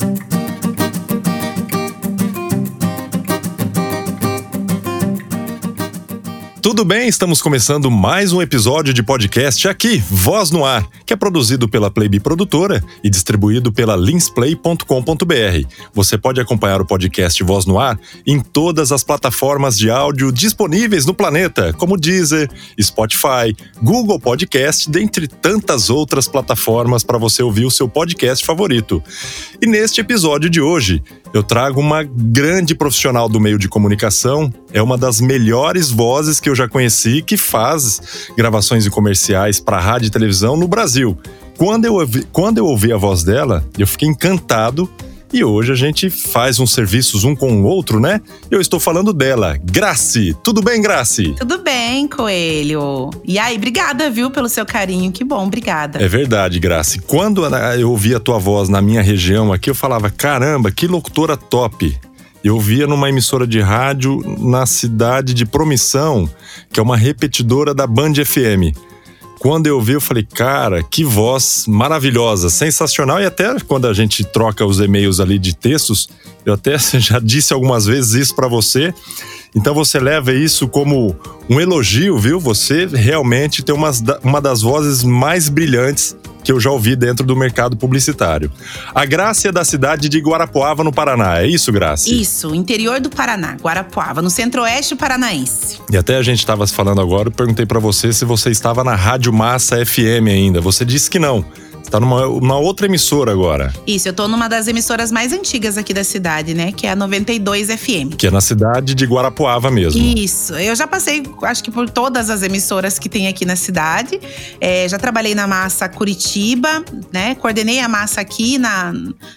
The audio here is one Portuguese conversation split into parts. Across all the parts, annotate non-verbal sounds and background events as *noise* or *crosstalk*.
Thank you. Tudo bem? Estamos começando mais um episódio de podcast aqui, Voz no Ar, que é produzido pela Playbe Produtora e distribuído pela linsplay.com.br. Você pode acompanhar o podcast Voz no Ar em todas as plataformas de áudio disponíveis no planeta, como Deezer, Spotify, Google Podcast, dentre tantas outras plataformas para você ouvir o seu podcast favorito. E neste episódio de hoje, eu trago uma grande profissional do meio de comunicação, é uma das melhores vozes que eu já conheci que faz gravações e comerciais para rádio e televisão no Brasil. Quando eu, ouvi, quando eu ouvi a voz dela, eu fiquei encantado e hoje a gente faz uns serviços um com o outro, né? Eu estou falando dela, Grace. Tudo bem, Grace? Tudo bem, Coelho. E aí, obrigada, viu, pelo seu carinho. Que bom, obrigada. É verdade, Grace. Quando eu ouvi a tua voz na minha região aqui, eu falava: caramba, que locutora top. Eu via numa emissora de rádio na cidade de Promissão, que é uma repetidora da Band FM. Quando eu vi, eu falei, cara, que voz maravilhosa, sensacional. E até quando a gente troca os e-mails ali de textos, eu até *laughs* já disse algumas vezes isso para você. Então você leva isso como um elogio, viu? Você realmente tem uma, uma das vozes mais brilhantes que eu já ouvi dentro do mercado publicitário. A Graça é da cidade de Guarapuava, no Paraná. É isso, Graça? Isso, interior do Paraná, Guarapuava, no centro-oeste paranaense. E até a gente estava falando agora, eu perguntei para você se você estava na Rádio Massa FM ainda. Você disse que não. Tá numa uma outra emissora agora. Isso, eu tô numa das emissoras mais antigas aqui da cidade, né? Que é a 92 FM. Que é na cidade de Guarapuava mesmo. Isso. Eu já passei, acho que por todas as emissoras que tem aqui na cidade. É, já trabalhei na massa Curitiba, né? Coordenei a massa aqui na,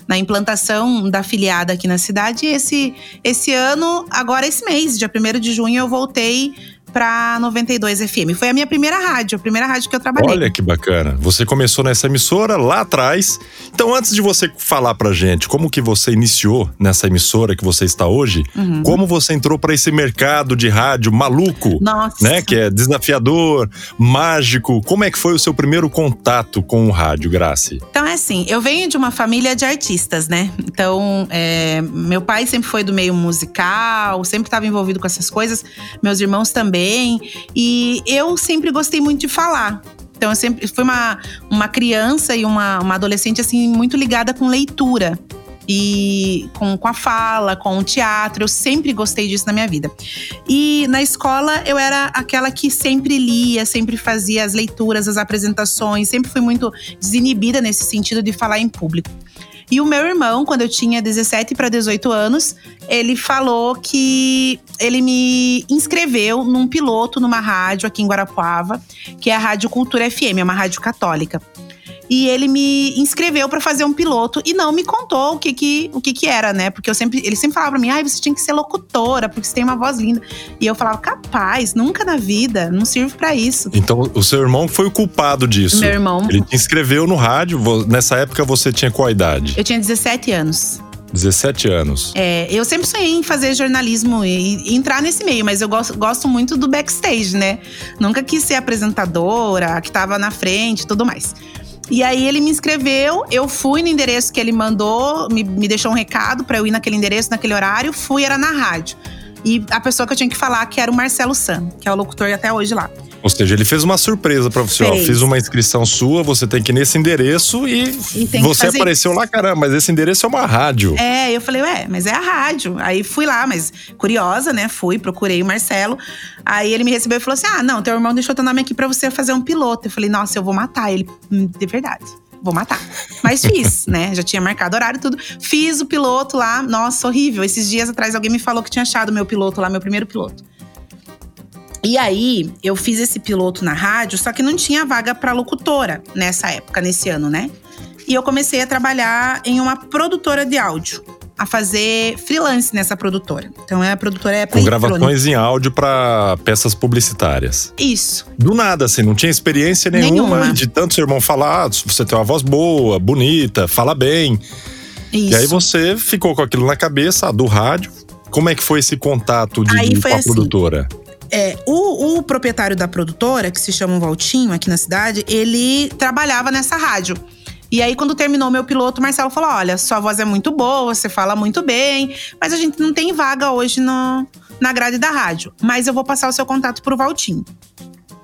na implantação da filiada aqui na cidade. E esse, esse ano, agora esse mês, dia 1 de junho, eu voltei para 92 FM. Foi a minha primeira rádio, a primeira rádio que eu trabalhei. Olha que bacana. Você começou nessa emissora lá atrás. Então, antes de você falar pra gente como que você iniciou nessa emissora que você está hoje, uhum. como você entrou para esse mercado de rádio maluco, Nossa. né, que é desafiador, mágico. Como é que foi o seu primeiro contato com o rádio, Grace? Então é assim, eu venho de uma família de artistas, né? Então, é, meu pai sempre foi do meio musical, sempre estava envolvido com essas coisas. Meus irmãos também também. E eu sempre gostei muito de falar. Então, eu sempre fui uma, uma criança e uma, uma adolescente, assim, muito ligada com leitura e com, com a fala, com o teatro. Eu sempre gostei disso na minha vida. E na escola eu era aquela que sempre lia, sempre fazia as leituras, as apresentações, sempre fui muito desinibida nesse sentido de falar em público. E o meu irmão, quando eu tinha 17 para 18 anos, ele falou que ele me inscreveu num piloto numa rádio aqui em Guarapuava, que é a Rádio Cultura FM, é uma rádio católica e ele me inscreveu para fazer um piloto e não me contou o que que, o que que era, né? Porque eu sempre, ele sempre falava para mim, ai, você tinha que ser locutora, porque você tem uma voz linda. E eu falava, capaz, nunca na vida, não sirvo para isso. Então, o seu irmão foi o culpado disso. Meu irmão. Ele te inscreveu no rádio, nessa época você tinha qual idade? Eu tinha 17 anos. 17 anos. É, eu sempre sonhei em fazer jornalismo e, entrar nesse meio, mas eu gosto, gosto muito do backstage, né? Nunca quis ser apresentadora, que tava na frente e tudo mais. E aí ele me inscreveu, eu fui no endereço que ele mandou, me, me deixou um recado para eu ir naquele endereço, naquele horário, fui, era na rádio. E a pessoa que eu tinha que falar que era o Marcelo San, que é o locutor até hoje lá. Ou seja, ele fez uma surpresa para você. Fez. Ó, fiz uma inscrição sua, você tem que ir nesse endereço e, e você apareceu isso. lá, caramba, mas esse endereço é uma rádio. É, eu falei, ué, mas é a rádio. Aí fui lá, mas curiosa, né? Fui, procurei o Marcelo. Aí ele me recebeu e falou assim: ah, não, teu irmão deixou teu nome aqui para você fazer um piloto. Eu falei, nossa, eu vou matar ele. Hum, de verdade vou matar. Mas fiz, *laughs* né? Já tinha marcado horário e tudo. Fiz o piloto lá. Nossa, horrível. Esses dias atrás alguém me falou que tinha achado meu piloto lá, meu primeiro piloto. E aí, eu fiz esse piloto na rádio, só que não tinha vaga para locutora nessa época, nesse ano, né? E eu comecei a trabalhar em uma produtora de áudio, a fazer freelance nessa produtora. Então, é a produtora é Com gravações em áudio para peças publicitárias. Isso. Do nada, assim, não tinha experiência nenhuma, nenhuma. de tanto seu irmão falar, ah, você tem uma voz boa, bonita, fala bem. Isso. E aí você ficou com aquilo na cabeça, do rádio. Como é que foi esse contato de, aí com a assim, produtora? É, o, o, proprietário da produtora, que se chama Valtinho aqui na cidade, ele trabalhava nessa rádio. E aí, quando terminou meu piloto, o Marcelo falou: olha, sua voz é muito boa, você fala muito bem, mas a gente não tem vaga hoje no, na grade da rádio. Mas eu vou passar o seu contato pro Valtinho.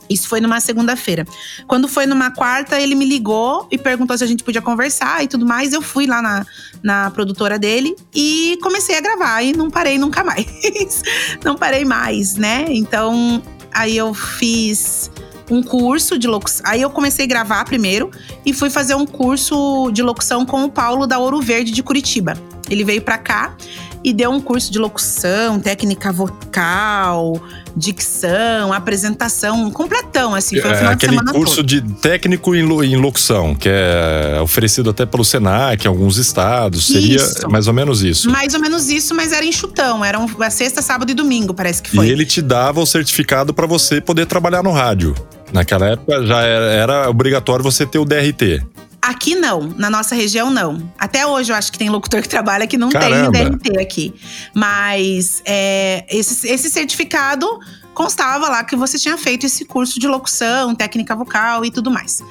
Isso foi numa segunda-feira. Quando foi numa quarta, ele me ligou e perguntou se a gente podia conversar e tudo mais. Eu fui lá na, na produtora dele e comecei a gravar. E não parei nunca *laughs* mais. não parei mais, né? Então, aí eu fiz um curso de locução. Aí eu comecei a gravar primeiro e fui fazer um curso de locução com o Paulo da Ouro Verde de Curitiba. Ele veio para cá e deu um curso de locução, técnica vocal, dicção, apresentação, completão, assim. Foi é, aquele curso todo. de técnico em locução, que é oferecido até pelo Senac em alguns estados. Seria isso. mais ou menos isso. Mais ou menos isso, mas era enxutão. Era uma sexta, sábado e domingo, parece que foi. E ele te dava o certificado para você poder trabalhar no rádio. Naquela época já era, era obrigatório você ter o DRT. Aqui não, na nossa região não. Até hoje eu acho que tem locutor que trabalha que não Caramba. tem DRT aqui. Mas é, esse, esse certificado constava lá que você tinha feito esse curso de locução, técnica vocal e tudo mais.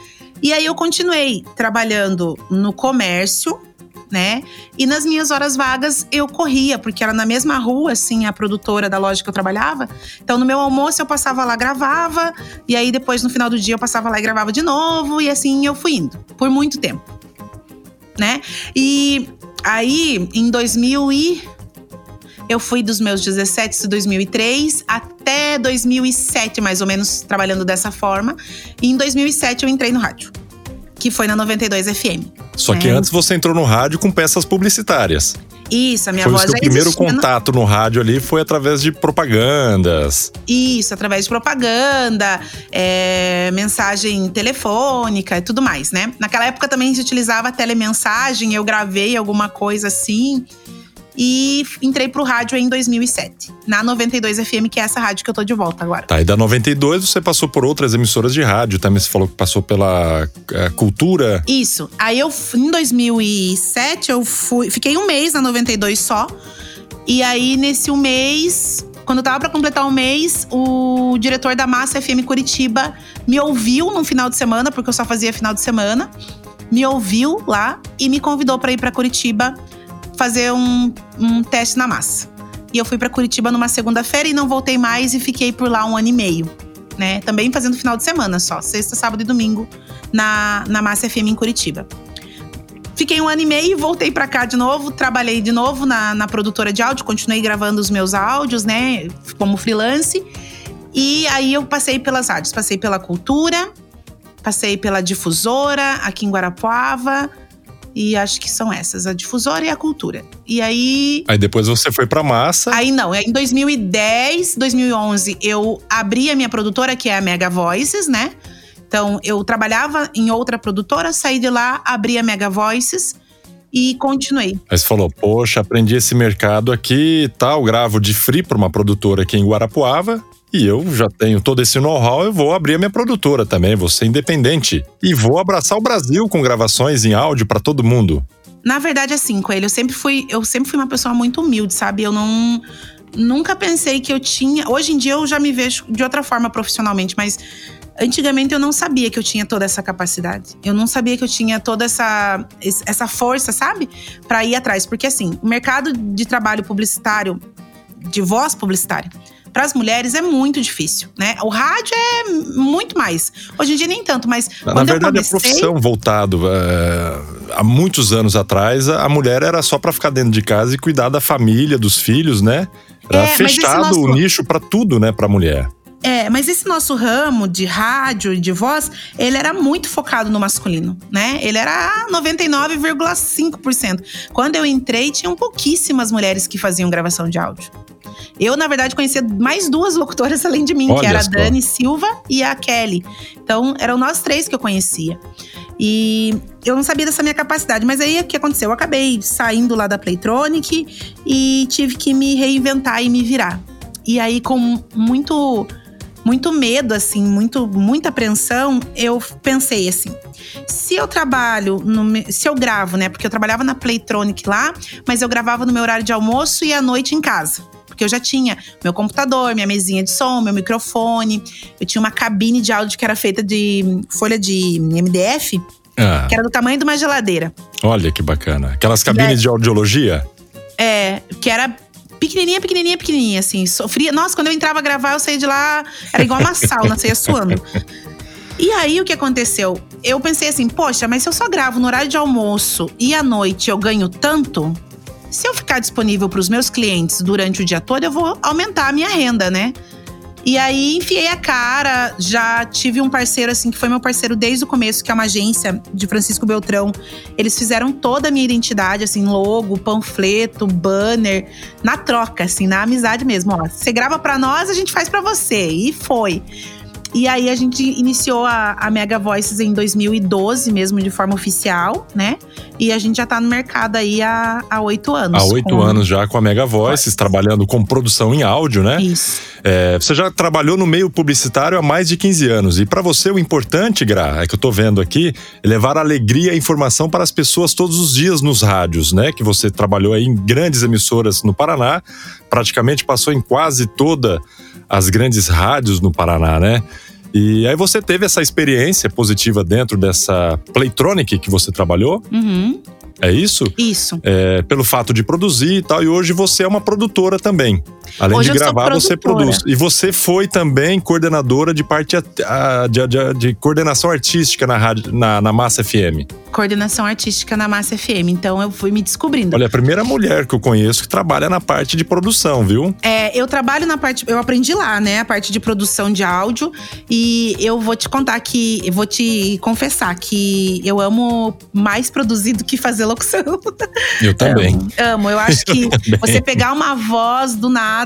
E aí eu continuei trabalhando no comércio, né? E nas minhas horas vagas eu corria, porque era na mesma rua, assim, a produtora da loja que eu trabalhava. Então no meu almoço eu passava lá, gravava, e aí depois no final do dia eu passava lá e gravava de novo, e assim eu fui indo, por muito tempo, né? E aí em 2000 e eu fui dos meus 17 de 2003 até 2007, mais ou menos, trabalhando dessa forma. E em 2007 eu entrei no rádio que foi na 92 FM. Só que é. antes você entrou no rádio com peças publicitárias. Isso, a minha foi voz o seu primeiro contato no rádio ali foi através de propagandas. Isso, através de propaganda, é, mensagem telefônica e tudo mais, né? Naquela época também se utilizava telemensagem, eu gravei alguma coisa assim e entrei pro rádio em 2007, na 92 FM, que é essa rádio que eu tô de volta agora. Tá, e da 92 você passou por outras emissoras de rádio, também você falou que passou pela é, Cultura. Isso. Aí eu, em 2007, eu fui, fiquei um mês na 92 só. E aí, nesse um mês, quando eu tava para completar um mês, o diretor da Massa FM Curitiba me ouviu no final de semana, porque eu só fazia final de semana. Me ouviu lá e me convidou para ir para Curitiba fazer um, um teste na massa. E eu fui para Curitiba numa segunda-feira e não voltei mais e fiquei por lá um ano e meio. Né? Também fazendo final de semana só, sexta, sábado e domingo na, na Massa FM em Curitiba. Fiquei um ano e meio, voltei para cá de novo, trabalhei de novo na, na produtora de áudio, continuei gravando os meus áudios, né, como freelance. E aí eu passei pelas rádios, passei pela Cultura, passei pela Difusora aqui em Guarapuava, e acho que são essas, a difusora e a cultura. E aí. Aí depois você foi pra massa. Aí não, em 2010, 2011, eu abri a minha produtora, que é a Mega Voices, né? Então, eu trabalhava em outra produtora, saí de lá, abri a Mega Voices e continuei. Aí você falou, poxa, aprendi esse mercado aqui e tal, gravo de free para uma produtora aqui em Guarapuava. E eu já tenho todo esse know-how, eu vou abrir a minha produtora também, vou ser independente. E vou abraçar o Brasil com gravações em áudio para todo mundo. Na verdade, assim, Coelho, eu sempre fui, eu sempre fui uma pessoa muito humilde, sabe? Eu não nunca pensei que eu tinha. Hoje em dia eu já me vejo de outra forma profissionalmente, mas antigamente eu não sabia que eu tinha toda essa capacidade. Eu não sabia que eu tinha toda essa, essa força, sabe? Para ir atrás. Porque assim, o mercado de trabalho publicitário, de voz publicitária, para as mulheres é muito difícil, né? O rádio é muito mais. Hoje em dia nem tanto, mas na verdade comecei... a profissão voltado é, há muitos anos atrás a mulher era só para ficar dentro de casa e cuidar da família, dos filhos, né? Era é, fechado nosso... o nicho para tudo, né, para mulher. É, mas esse nosso ramo de rádio e de voz, ele era muito focado no masculino, né? Ele era 99,5%. Quando eu entrei, tinham pouquíssimas mulheres que faziam gravação de áudio. Eu, na verdade, conhecia mais duas locutoras além de mim, Olha que era a Dani Silva e a Kelly. Então, eram nós três que eu conhecia. E eu não sabia dessa minha capacidade. Mas aí o que aconteceu? Eu acabei saindo lá da Playtronic e tive que me reinventar e me virar. E aí, com muito muito medo, assim, muito, muita apreensão, eu pensei assim: se eu trabalho, no, se eu gravo, né? Porque eu trabalhava na Playtronic lá, mas eu gravava no meu horário de almoço e à noite em casa porque eu já tinha meu computador, minha mesinha de som, meu microfone. Eu tinha uma cabine de áudio que era feita de folha de MDF. ah. que era do tamanho de uma geladeira. Olha que bacana. Aquelas cabines aí, de audiologia? É, que era pequenininha, pequenininha, pequenininha, assim. Sofria. Nossa, quando eu entrava a gravar, eu saía de lá, era igual uma sauna, saía suando. E aí, o que aconteceu? Eu pensei assim, poxa, mas se eu só gravo no horário de almoço e à noite eu ganho tanto, se eu ficar disponível para os meus clientes durante o dia todo, eu vou aumentar a minha renda, né? E aí enfiei a cara, já tive um parceiro assim que foi meu parceiro desde o começo, que é uma agência de Francisco Beltrão. Eles fizeram toda a minha identidade, assim, logo, panfleto, banner, na troca, assim, na amizade mesmo. Ó, você grava para nós, a gente faz para você. E foi. E aí a gente iniciou a, a, Mega Voices em 2012, mesmo de forma oficial, né? E a gente já tá no mercado aí há oito anos. Há oito anos já com a Mega Voices, trabalhando com produção em áudio, né? Isso. É, você já trabalhou no meio publicitário há mais de 15 anos. E para você o importante, Gra, é que eu tô vendo aqui, é levar alegria e informação para as pessoas todos os dias nos rádios, né? Que você trabalhou aí em grandes emissoras no Paraná, praticamente passou em quase toda as grandes rádios no Paraná, né? E aí você teve essa experiência positiva dentro dessa Playtronic que você trabalhou. Uhum. É isso? Isso. É, pelo fato de produzir e tal. E hoje você é uma produtora também. Além hoje de gravar, você produz. E você foi também coordenadora de parte de, de, de coordenação artística na, rádio, na, na Massa FM. Coordenação artística na Massa FM. Então eu fui me descobrindo. Olha, a primeira mulher que eu conheço que trabalha na parte de produção, viu? É, eu trabalho na parte. Eu aprendi lá, né? A parte de produção de áudio. E eu vou te contar que. Eu vou te confessar que eu amo mais produzir do que fazer locução. Eu também. Amo. amo. Eu acho que *laughs* você pegar uma voz do nada,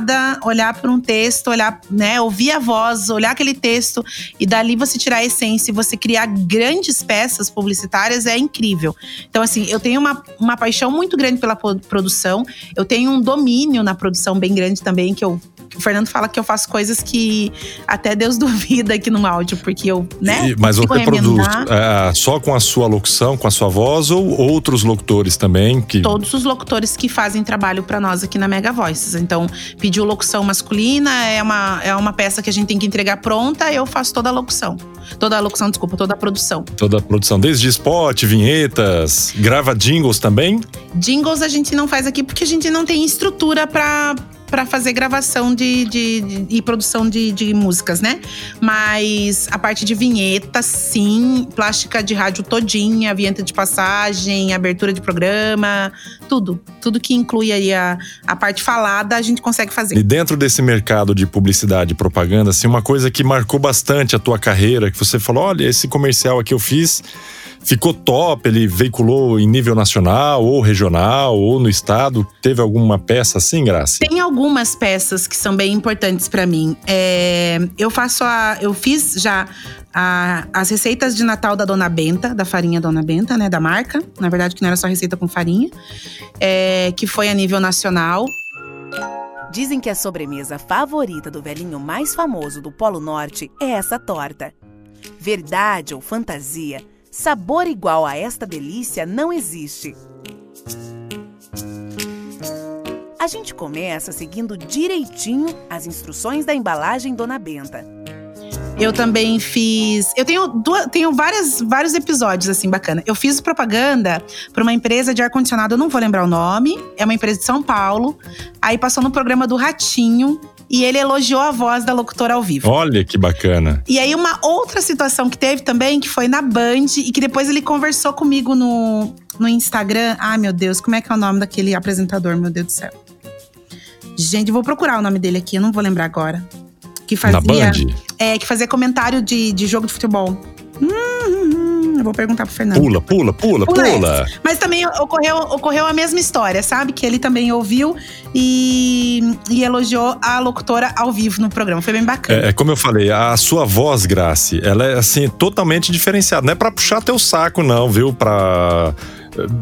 olhar para um texto, olhar, né, ouvir a voz, olhar aquele texto e dali você tirar a essência e você criar grandes peças publicitárias é incrível. Então, assim, eu tenho uma, uma paixão muito grande pela produção, eu tenho um domínio na produção bem grande também, que eu Fernando fala que eu faço coisas que até Deus *laughs* duvida aqui no áudio, porque eu, né? E, mas você produz é, só com a sua locução, com a sua voz, ou outros locutores também? Que... Todos os locutores que fazem trabalho para nós aqui na Mega Voices. Então, pediu locução masculina, é uma, é uma peça que a gente tem que entregar pronta, eu faço toda a locução. Toda a locução, desculpa, toda a produção. Toda a produção, desde spot, vinhetas, grava jingles também? Jingles a gente não faz aqui porque a gente não tem estrutura para para fazer gravação de, de, de, e produção de, de músicas, né? Mas a parte de vinheta, sim, plástica de rádio todinha, vinheta de passagem, abertura de programa, tudo. Tudo que inclui aí a, a parte falada, a gente consegue fazer. E dentro desse mercado de publicidade e propaganda, assim, uma coisa que marcou bastante a tua carreira, que você falou: olha, esse comercial aqui eu fiz ficou top, ele veiculou em nível nacional ou regional ou no estado? Teve alguma peça assim, Graça? Tem algumas peças que são bem importantes para mim. É, eu faço a, eu fiz já a, as receitas de Natal da Dona Benta, da farinha Dona Benta, né, da marca. Na verdade, que não era só receita com farinha, é, que foi a nível nacional. Dizem que a sobremesa favorita do velhinho mais famoso do Polo Norte é essa torta. Verdade ou fantasia? Sabor igual a esta delícia não existe. A gente começa seguindo direitinho as instruções da embalagem Dona Benta. Eu também fiz. Eu tenho, duas, tenho várias, vários episódios assim bacana. Eu fiz propaganda para uma empresa de ar-condicionado, eu não vou lembrar o nome. É uma empresa de São Paulo. Aí passou no programa do Ratinho e ele elogiou a voz da locutora ao vivo. Olha que bacana. E aí, uma outra situação que teve também, que foi na Band, e que depois ele conversou comigo no, no Instagram. Ai, meu Deus, como é que é o nome daquele apresentador, meu Deus do céu? Gente, vou procurar o nome dele aqui, eu não vou lembrar agora. Que fazia. Na Band? É, que fazia comentário de, de jogo de futebol. Hum, Eu vou perguntar pro Fernando. Pula, pula, pula, pula. pula. Mas também ocorreu, ocorreu a mesma história, sabe? Que ele também ouviu e, e elogiou a locutora ao vivo no programa. Foi bem bacana. É, é como eu falei, a sua voz, Grace, ela é assim, totalmente diferenciada. Não é pra puxar teu saco, não, viu? Pra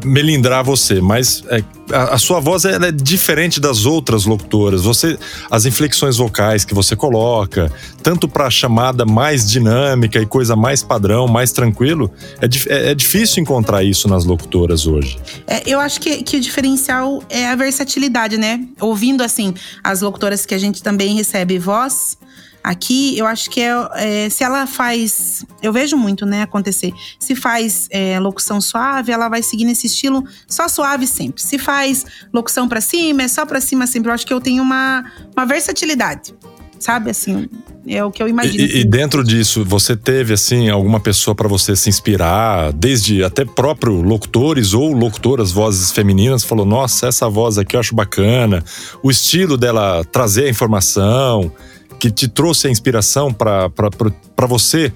melindrar você, mas é, a, a, sua voz ela é diferente das outras locutoras. Você, as inflexões vocais que você coloca, tanto para a chamada mais dinâmica e coisa mais padrão, mais tranquilo, é, é, é difícil encontrar isso nas locutoras hoje. É, eu acho que, que o diferencial é a versatilidade, né? Ouvindo assim as locutoras que a gente também recebe voz Aqui, eu acho que é, é, se ela faz. Eu vejo muito, né, acontecer. Se faz é, locução suave, ela vai seguir nesse estilo só suave sempre. Se faz locução para cima, é só para cima sempre. Eu acho que eu tenho uma, uma versatilidade, sabe? Assim, é o que eu imagino. E, e dentro disso, você teve assim alguma pessoa para você se inspirar, desde até próprio locutores ou locutoras, vozes femininas, falou: "Nossa, essa voz aqui eu acho bacana". O estilo dela trazer a informação, que te trouxe a inspiração para você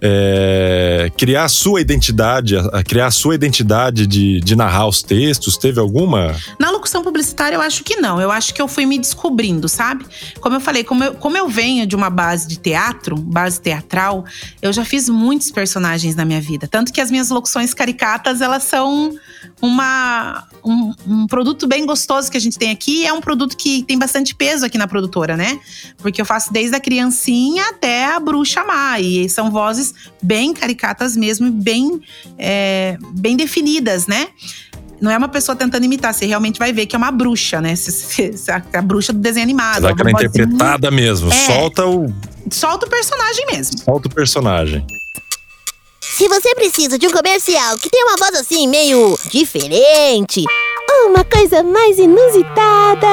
é, criar a sua identidade, a, criar a sua identidade de, de narrar os textos? Teve alguma? Na locução publicitária, eu acho que não. Eu acho que eu fui me descobrindo, sabe? Como eu falei, como eu, como eu venho de uma base de teatro, base teatral, eu já fiz muitos personagens na minha vida. Tanto que as minhas locuções caricatas, elas são uma, um, um produto bem gostoso que a gente tem aqui. É um produto que tem bastante peso aqui na produtora, né? Porque eu faço desde a criancinha até a bruxa má. E são vozes bem caricatas mesmo, bem, é, bem definidas, né? Não é uma pessoa tentando imitar, você realmente vai ver que é uma bruxa, né? A bruxa do desenho animado. Será que ela é interpretada mesmo? É, solta o. Solta o personagem mesmo. Solta o personagem. Se você precisa de um comercial que tem uma voz assim meio diferente, ou uma coisa mais inusitada,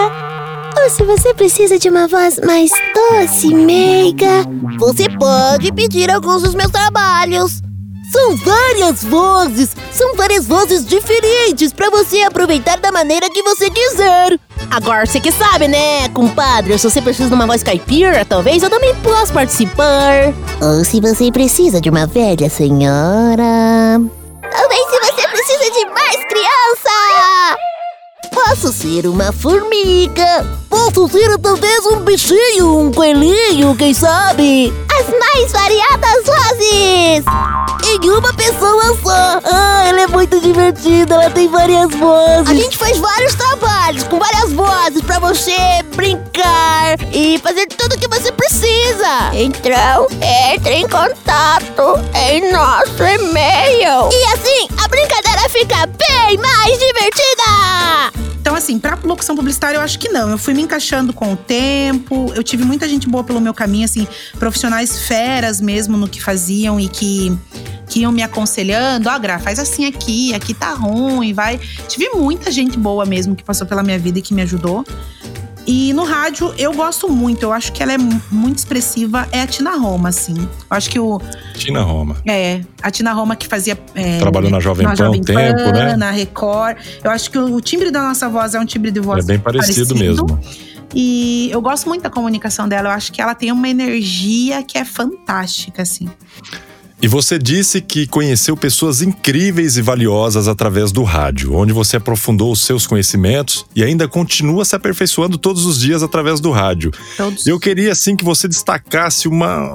ou se você precisa de uma voz mais doce e meiga, você pode pedir alguns dos meus trabalhos. São várias vozes, são várias vozes diferentes para você aproveitar da maneira que você quiser. Agora você que sabe, né, compadre? Se você precisa de uma voz caipira, talvez eu também possa participar. Ou se você precisa de uma velha senhora. Talvez se você precisa de mais criança. Posso ser uma formiga. Posso ser talvez um bichinho, um coelhinho, quem sabe? As mais variadas vozes! Em uma pessoa só. Ah, ela é muito divertida, ela tem várias vozes. A gente faz vários trabalhos com várias vozes para você brincar e fazer tudo o que você precisa. Então, entre em contato em nosso e-mail. E assim, a brincadeira fica bem mais divertida. Assim, pra locução publicitária, eu acho que não. Eu fui me encaixando com o tempo. Eu tive muita gente boa pelo meu caminho, assim, profissionais feras mesmo no que faziam e que, que iam me aconselhando. Ó, oh, Gra, faz assim aqui, aqui tá ruim, vai. Tive muita gente boa mesmo que passou pela minha vida e que me ajudou. E no rádio eu gosto muito, eu acho que ela é muito expressiva, é a Tina Roma, assim. Eu acho que o. Tina Roma. É, a Tina Roma que fazia. É, Trabalhou na Jovem Pan um tempo, né? Na Record. Eu acho que o, timbre da nossa voz é um timbre de voz. É bem parecido, parecido. mesmo. E eu gosto muito da comunicação dela, eu acho que ela tem uma energia que é fantástica, assim. E você disse que conheceu pessoas incríveis e valiosas através do rádio, onde você aprofundou os seus conhecimentos e ainda continua se aperfeiçoando todos os dias através do rádio. Todos. Eu queria assim que você destacasse uma,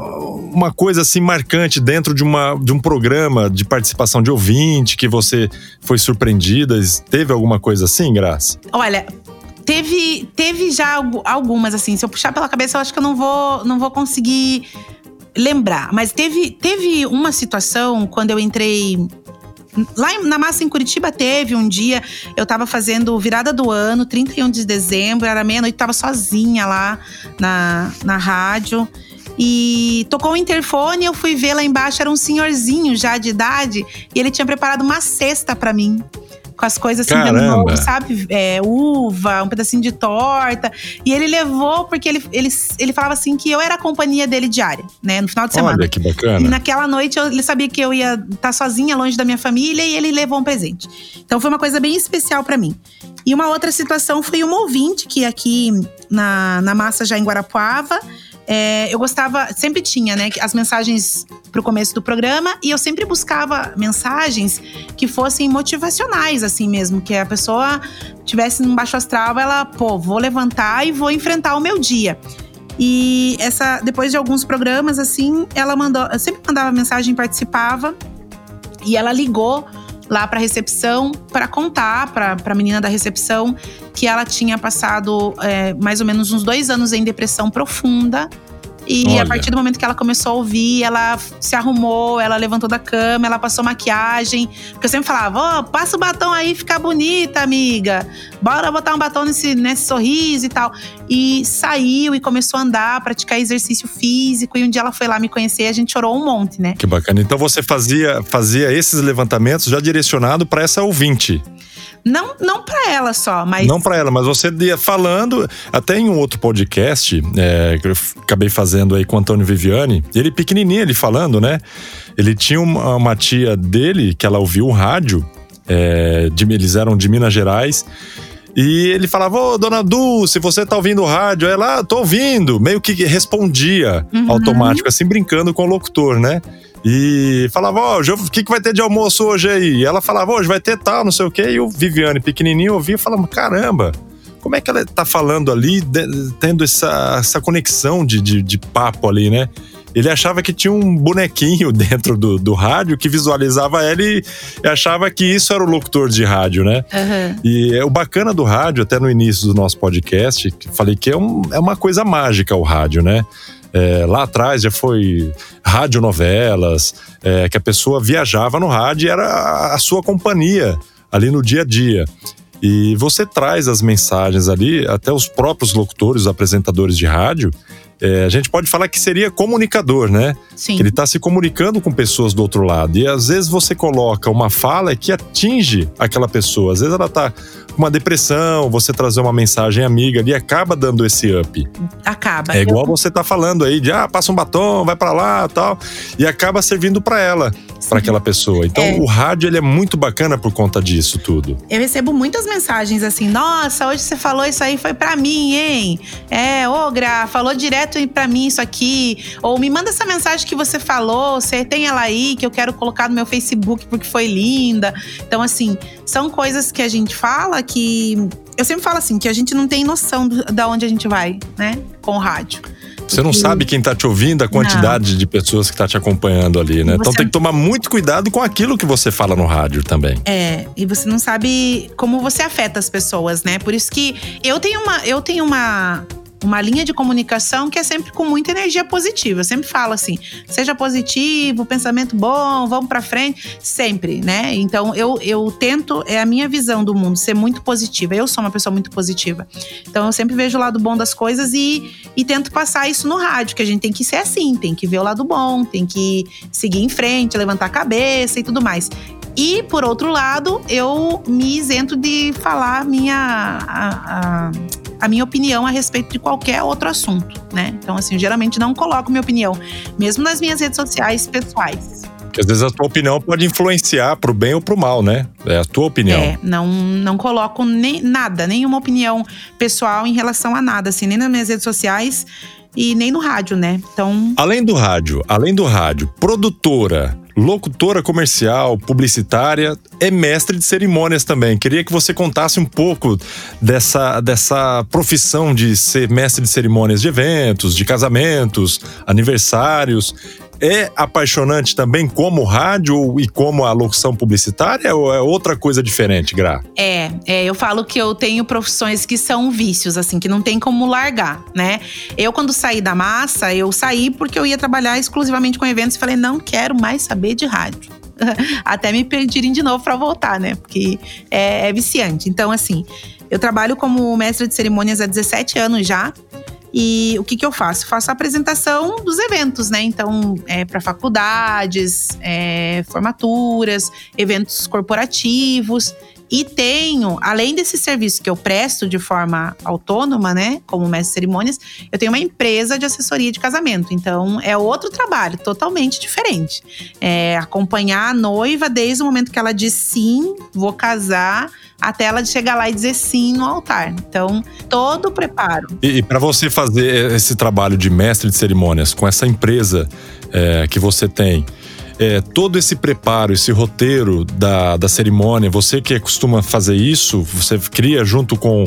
uma coisa assim marcante dentro de, uma, de um programa de participação de ouvinte que você foi surpreendida. Teve alguma coisa assim, Graça? Olha, teve, teve já algumas assim. Se eu puxar pela cabeça, eu acho que eu não vou, não vou conseguir lembrar, mas teve, teve uma situação quando eu entrei Lá na Massa em Curitiba teve um dia, eu tava fazendo virada do ano, 31 de dezembro, era meia-noite, tava sozinha lá na, na rádio. E tocou o interfone, eu fui ver lá embaixo, era um senhorzinho já de idade, e ele tinha preparado uma cesta para mim com as coisas assim novo, sabe? É, uva, um pedacinho de torta. E ele levou, porque ele, ele, ele falava assim que eu era a companhia dele diária, né? No final de semana. Olha que bacana. E naquela noite eu, ele sabia que eu ia estar tá sozinha, longe da minha família, e ele levou um presente. Então foi uma coisa bem especial para mim. E uma outra situação foi uma ouvinte que aqui na, na massa já em Guarapuava é, eu gostava, sempre tinha, né, as mensagens pro começo do programa e eu sempre buscava mensagens que fossem motivacionais, assim mesmo, que a pessoa tivesse num baixo astral, ela, pô, vou levantar e vou enfrentar o meu dia. E essa, depois de alguns programas, assim, ela mandou, eu sempre mandava mensagem, participava e ela ligou lá para recepção para contar para a menina da recepção que ela tinha passado é, mais ou menos uns dois anos em depressão profunda E Olha. a partir do momento que ela começou a ouvir, ela se arrumou, ela levantou da cama, ela passou maquiagem. Porque eu sempre falava, ó, passa o batom aí, fica bonita, amiga. Bora botar um batom nesse, nesse sorriso e tal. E saiu e começou a andar, praticar exercício físico. E um dia ela foi lá me conhecer e a gente chorou um monte, né? Que bacana. Então você fazia, fazia esses levantamentos já direcionado para essa ouvinte. Não, não pra ela só, mas. Não para ela, mas você ia falando, até em um outro podcast é, que eu acabei fazendo aí com o Antônio Viviani, ele pequenininho, ele falando, né? Ele tinha uma, uma tia dele que ela ouviu o rádio, é, de- eles eram de Minas Gerais. E ele falava, ô, dona Du, se você tá ouvindo o rádio, ela, ah, tô ouvindo. Meio que respondia Uhum. automático, assim, brincando com o locutor, né? E falava, ó, eu- o que, que vai ter de almoço hoje aí? E ela falava, hoje vai ter tal, não sei o quê. E o Viviane, pequenininho, ouvia e falava, caramba, como é que ela tá falando ali, de- tendo essa, essa conexão de, de, de papo ali, né? Ele achava que tinha um bonequinho *laughs* dentro do, do rádio que visualizava ela e achava que isso era o locutor de rádio, né? Aham. E é o bacana do rádio, até no início do nosso podcast, que falei que é, um- é uma coisa mágica o rádio, né? É, lá atrás já foi radionovelas, é, que a pessoa viajava no rádio e era a- sua companhia ali no dia a dia. E você traz as mensagens ali, até os próprios locutores, apresentadores de rádio. É, a gente pode falar que seria comunicador, né? Sim. que ele está se comunicando com pessoas do outro lado. E às vezes você coloca uma fala que atinge aquela pessoa. Às vezes ela tá com uma depressão, você trazer uma mensagem amiga ali acaba dando esse up. Acaba. É igual você tá falando aí de ah, passa um batom, vai para lá, tal, e acaba servindo para ela, para aquela pessoa. Então É. o rádio ele é muito bacana por conta disso tudo. Eu recebo muitas mensagens assim: Nossa, hoje você falou isso aí, foi pra mim, hein? É, ô Gra, falou direto pra mim isso aqui. Ou me manda essa mensagem que você falou, você tem ela aí, que eu quero colocar no meu Facebook porque foi linda. Então, assim, são coisas que a gente fala que. Eu sempre falo assim, que a gente não tem noção do, da onde a gente vai, né? Com o rádio. Você não sabe quem tá te ouvindo, a quantidade de pessoas que tá te acompanhando ali, né? Então você- tem que tomar muito cuidado com aquilo que você fala no rádio também. É, e você não sabe como você afeta as pessoas, né? Por isso que eu tenho uma, eu tenho uma, uma linha de comunicação que é sempre com muita energia positiva. Eu sempre falo assim: seja positivo, pensamento bom, vamos pra frente, sempre, né? Então eu, eu tento, é a minha visão do mundo, ser muito positiva. Eu sou uma pessoa muito positiva. Então eu sempre vejo o lado bom das coisas e, e tento passar isso no rádio, que a gente tem que ser assim, tem que ver o lado bom, tem que seguir em frente, levantar a cabeça e tudo mais. E, por outro lado, eu me isento de falar minha, a, a- a minha opinião a respeito de qualquer outro assunto, né? Então, assim, geralmente não coloco minha opinião, mesmo nas minhas redes sociais pessoais. Porque às vezes a tua opinião pode influenciar pro bem ou pro mal, né? É a tua opinião. É, não, não coloco nem nada, nenhuma opinião pessoal em relação a nada, assim, nem nas minhas redes sociais e nem no rádio, né? Então, Além do rádio, além do rádio, produtora, locutora comercial, publicitária, é mestre de cerimônias também. Queria que você contasse um pouco dessa, dessa profissão de ser mestre de cerimônias de eventos, de casamentos, aniversários. É apaixonante também como rádio e como a locução publicitária ou é outra coisa diferente, Gra? É, é, eu falo que eu tenho profissões que são vícios, assim, que não tem como largar, né? Eu, quando saí da massa, eu saí porque eu ia trabalhar exclusivamente com eventos e falei, não quero mais saber de rádio. *laughs* Até me pedirem de novo para voltar, né? Porque é, é viciante. Então, assim, eu trabalho como mestre de cerimônias há 17 anos já. E o que, que eu faço? Faço a apresentação dos eventos, né? Então, é, para faculdades, é, formaturas, eventos corporativos. E tenho, além desse serviço que eu presto de forma autônoma, né, como mestre de cerimônias, eu tenho uma empresa de assessoria de casamento. Então, é outro trabalho, totalmente diferente. É acompanhar a noiva desde o momento que ela diz sim, vou casar, até ela chegar lá e dizer sim no altar. Então, todo o preparo. E, e para você fazer esse trabalho de mestre de cerimônias com essa empresa é, que você tem, é, todo esse preparo, esse roteiro da, da cerimônia, você que costuma fazer isso, você cria junto com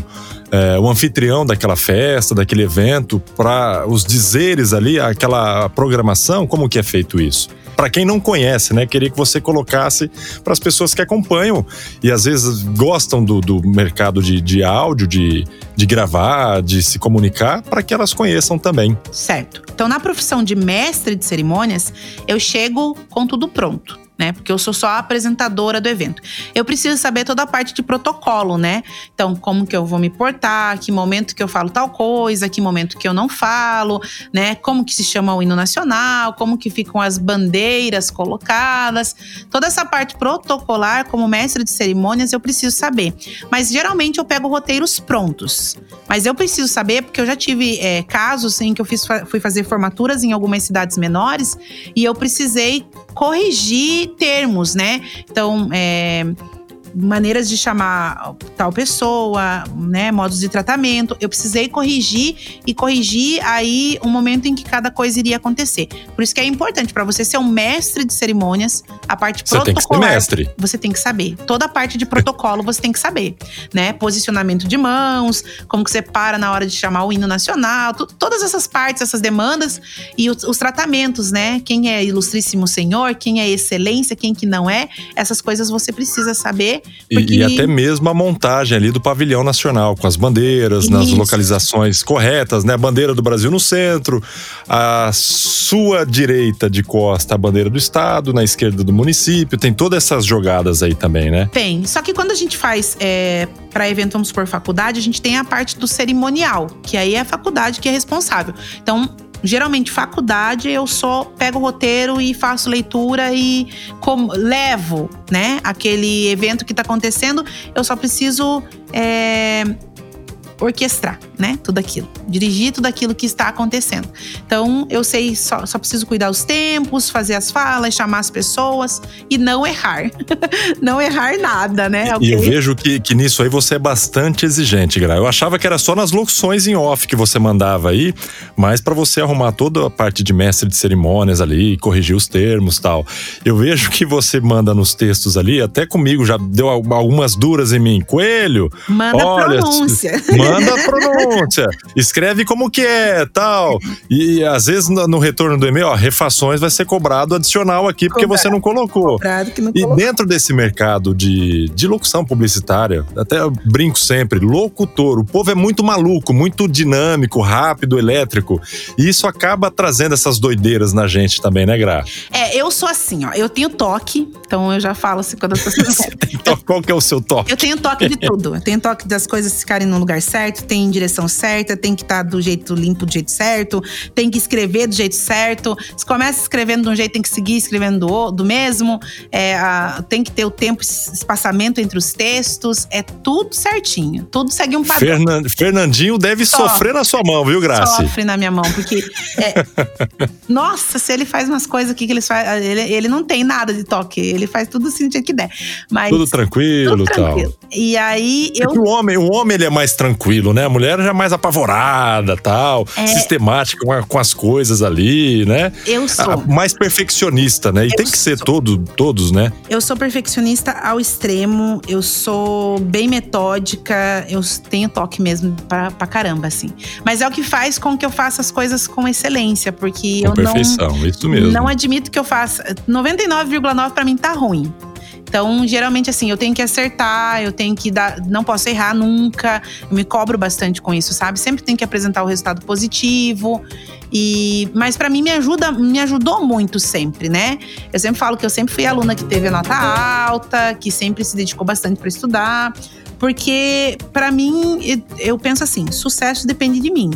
é, o anfitrião daquela festa, daquele evento, para os dizeres ali, aquela programação, como que é feito isso? Para quem não conhece, né? Queria que você colocasse para as pessoas que acompanham e às vezes gostam do, do mercado de, de áudio, de, de gravar, de se comunicar, para que elas conheçam também. Certo. Então, na profissão de mestre de cerimônias, eu chego com tudo pronto né? Porque eu sou só a apresentadora do evento. Eu preciso saber toda a parte de protocolo, né? Então, como que eu vou me portar, que momento que eu falo tal coisa, que momento que eu não falo, né? Como que se chama o hino nacional, como que ficam as bandeiras colocadas. Toda essa parte protocolar, como mestre de cerimônias, eu preciso saber. Mas geralmente eu pego roteiros prontos. Mas eu preciso saber, porque eu já tive é, casos em que eu fiz, fui fazer formaturas em algumas cidades menores e eu precisei corrigir termos, né? Então, é, maneiras de chamar tal pessoa, né, modos de tratamento. Eu precisei corrigir e corrigir aí o momento em que cada coisa iria acontecer. Por isso que é importante para você ser um mestre de cerimônias, a parte você protocolar. Tem que ser mestre. Você tem que saber. Toda a parte de protocolo você tem que saber, né? Posicionamento de mãos, como que você para na hora de chamar o hino nacional, todas essas partes, essas demandas e os, os tratamentos, né? Quem é ilustríssimo senhor, quem é excelência, quem que não é, essas coisas você precisa saber porque... E, até mesmo a montagem ali do pavilhão nacional, com as bandeiras, Isso. nas localizações corretas, né? A bandeira do Brasil no centro, a sua direita de costa, a bandeira do estado, na esquerda do município. Tem todas essas jogadas aí também, né? Tem. Só que quando a gente faz é, para evento, vamos por faculdade, a gente tem a parte do cerimonial, que aí é a faculdade que é responsável. Então, geralmente faculdade eu só pego o roteiro e faço leitura e levo, né, aquele evento que está acontecendo. Eu só preciso é, orquestrar, né? Tudo aquilo. Dirigir tudo aquilo que está acontecendo. Então, eu sei, só, só preciso cuidar os tempos, fazer as falas, chamar as pessoas e não errar. *laughs* não errar nada, né? Okay? E eu vejo que, que nisso aí você é bastante exigente, Gra. Eu achava que era só nas locuções em off que você mandava aí, mas para você arrumar toda a parte de mestre de cerimônias ali, corrigir os termos tal. Eu vejo que você manda nos textos ali, até comigo já deu algumas duras em mim. Coelho, manda olha, pronúncia. Manda a pronúncia. Escreve como que é, tal. E, às vezes no, no, retorno do e-mail, ó, refações vai ser cobrado adicional aqui porque Cobrado. você não colocou. Não e dentro desse mercado de, de locução publicitária, até eu brinco sempre, locutor, o povo é muito maluco, muito dinâmico, rápido, elétrico. E isso acaba trazendo essas doideiras na gente também, né, Gra? É, eu sou assim, ó. Eu tenho toque, então eu já falo assim quando as *laughs* pessoas. Qual que é o seu toque? Eu tenho toque de tudo. Eu tenho toque das coisas ficarem no lugar certo tem direção certa, tem que estar tá do jeito limpo, do jeito certo, tem que escrever do jeito certo. Se começa escrevendo de um jeito, tem que seguir escrevendo do, do mesmo. É, a, tem que ter o tempo, espaçamento entre os textos. É tudo certinho. Tudo segue um padrão. Fernan, Fernandinho deve sofre, sofrer na sua mão, viu, Graça? Sofre na minha mão, porque. É, *laughs* nossa, se ele faz umas coisas aqui que eles faz, ele, ele não tem nada de toque. Ele faz tudo assim do jeito que der. Mas, tudo tranquilo, tudo tranquilo. tal. E aí eu. É o homem, o homem ele é mais tranquilo tranquilo, né? A mulher já é mais apavorada, tal, é... sistemática com, com, as coisas ali, né? Eu sou. A, mais perfeccionista, né? E eu tem que ser todo, todos, né? Eu sou perfeccionista ao extremo, eu sou bem metódica, eu tenho toque mesmo pra, pra caramba, assim. Mas é o que faz com que eu faça as coisas com excelência, porque com eu perfeição, não. isso mesmo. Não admito que eu faça. 99,9 para mim tá ruim. Então, geralmente, assim, eu tenho que acertar, eu tenho que dar. Não posso errar nunca. Eu me cobro bastante com isso, sabe? Sempre tem que apresentar o resultado positivo. E, mas para mim me ajuda, me ajudou muito sempre, né? Eu sempre falo que eu sempre fui aluna que teve a nota alta, que sempre se dedicou bastante para estudar, porque para mim eu penso assim, sucesso depende de mim.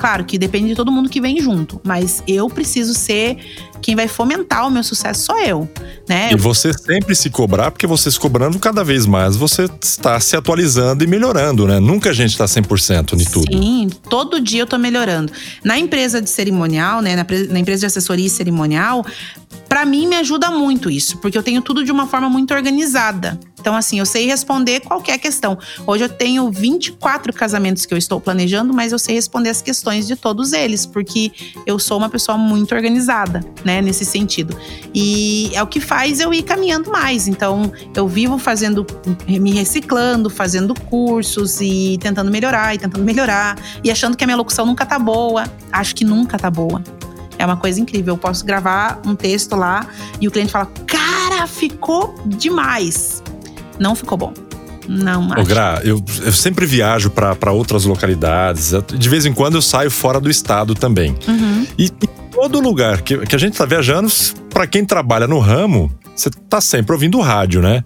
Claro que depende de todo mundo que vem junto, mas eu preciso ser quem vai fomentar o meu sucesso sou eu, né? E você sempre se cobrar, porque você se cobrando cada vez mais, você está se atualizando e melhorando, né? Nunca a gente está 100% em tudo. Sim, todo dia eu tô melhorando. Na empresa de cerimonial, né, na, na empresa de assessoria cerimonial, para mim me ajuda muito isso, porque eu tenho tudo de uma forma muito organizada. Então, assim, eu sei responder qualquer questão. Hoje eu tenho 24 casamentos que eu estou planejando, mas eu sei responder as questões de todos eles, porque eu sou uma pessoa muito organizada, né, nesse sentido. E é o que faz eu ir caminhando mais. Então, eu vivo fazendo, me reciclando, fazendo cursos e tentando melhorar, e tentando melhorar, e achando que a minha locução nunca tá boa. Acho que nunca tá boa. É uma coisa incrível. Eu posso gravar um texto lá e o cliente fala: Cara, ficou demais. Não ficou bom. Não acho. Ô, Gra, eu, eu sempre viajo para outras localidades. De vez em quando eu saio fora do estado também. Uhum. E em todo lugar que, que a gente tá viajando, para quem trabalha no ramo, você tá sempre ouvindo rádio, né?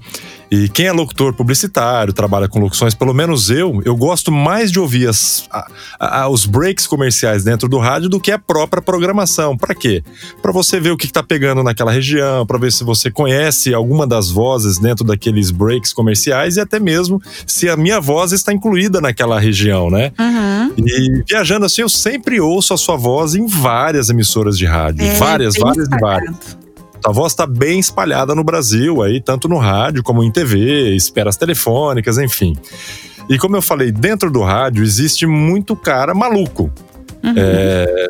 E quem é locutor publicitário, trabalha com locuções, pelo menos eu, eu gosto mais de ouvir as, a, a, os breaks comerciais dentro do rádio do que a própria programação. Para quê? Para você ver o que está pegando naquela região, para ver se você conhece alguma das vozes dentro daqueles breaks comerciais e até mesmo se a minha voz está incluída naquela região, né? Uhum. E viajando assim, eu sempre ouço a sua voz em várias emissoras de rádio. É, várias, várias e várias. A voz está bem espalhada no Brasil, aí, tanto no rádio como em TV, esperas telefônicas, enfim. E como eu falei, dentro do rádio existe muito cara maluco. Uhum. É,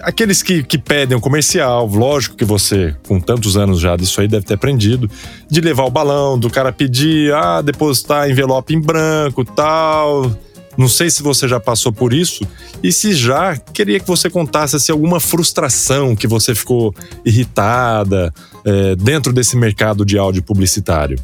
aqueles que, que pedem um comercial, lógico que você, com tantos anos já disso aí, deve ter aprendido, de levar o balão, do cara pedir, ah, depositar envelope em branco tal. Não sei se você já passou por isso. E se já, queria que você contasse assim, alguma frustração que você ficou irritada é, dentro desse mercado de áudio publicitário.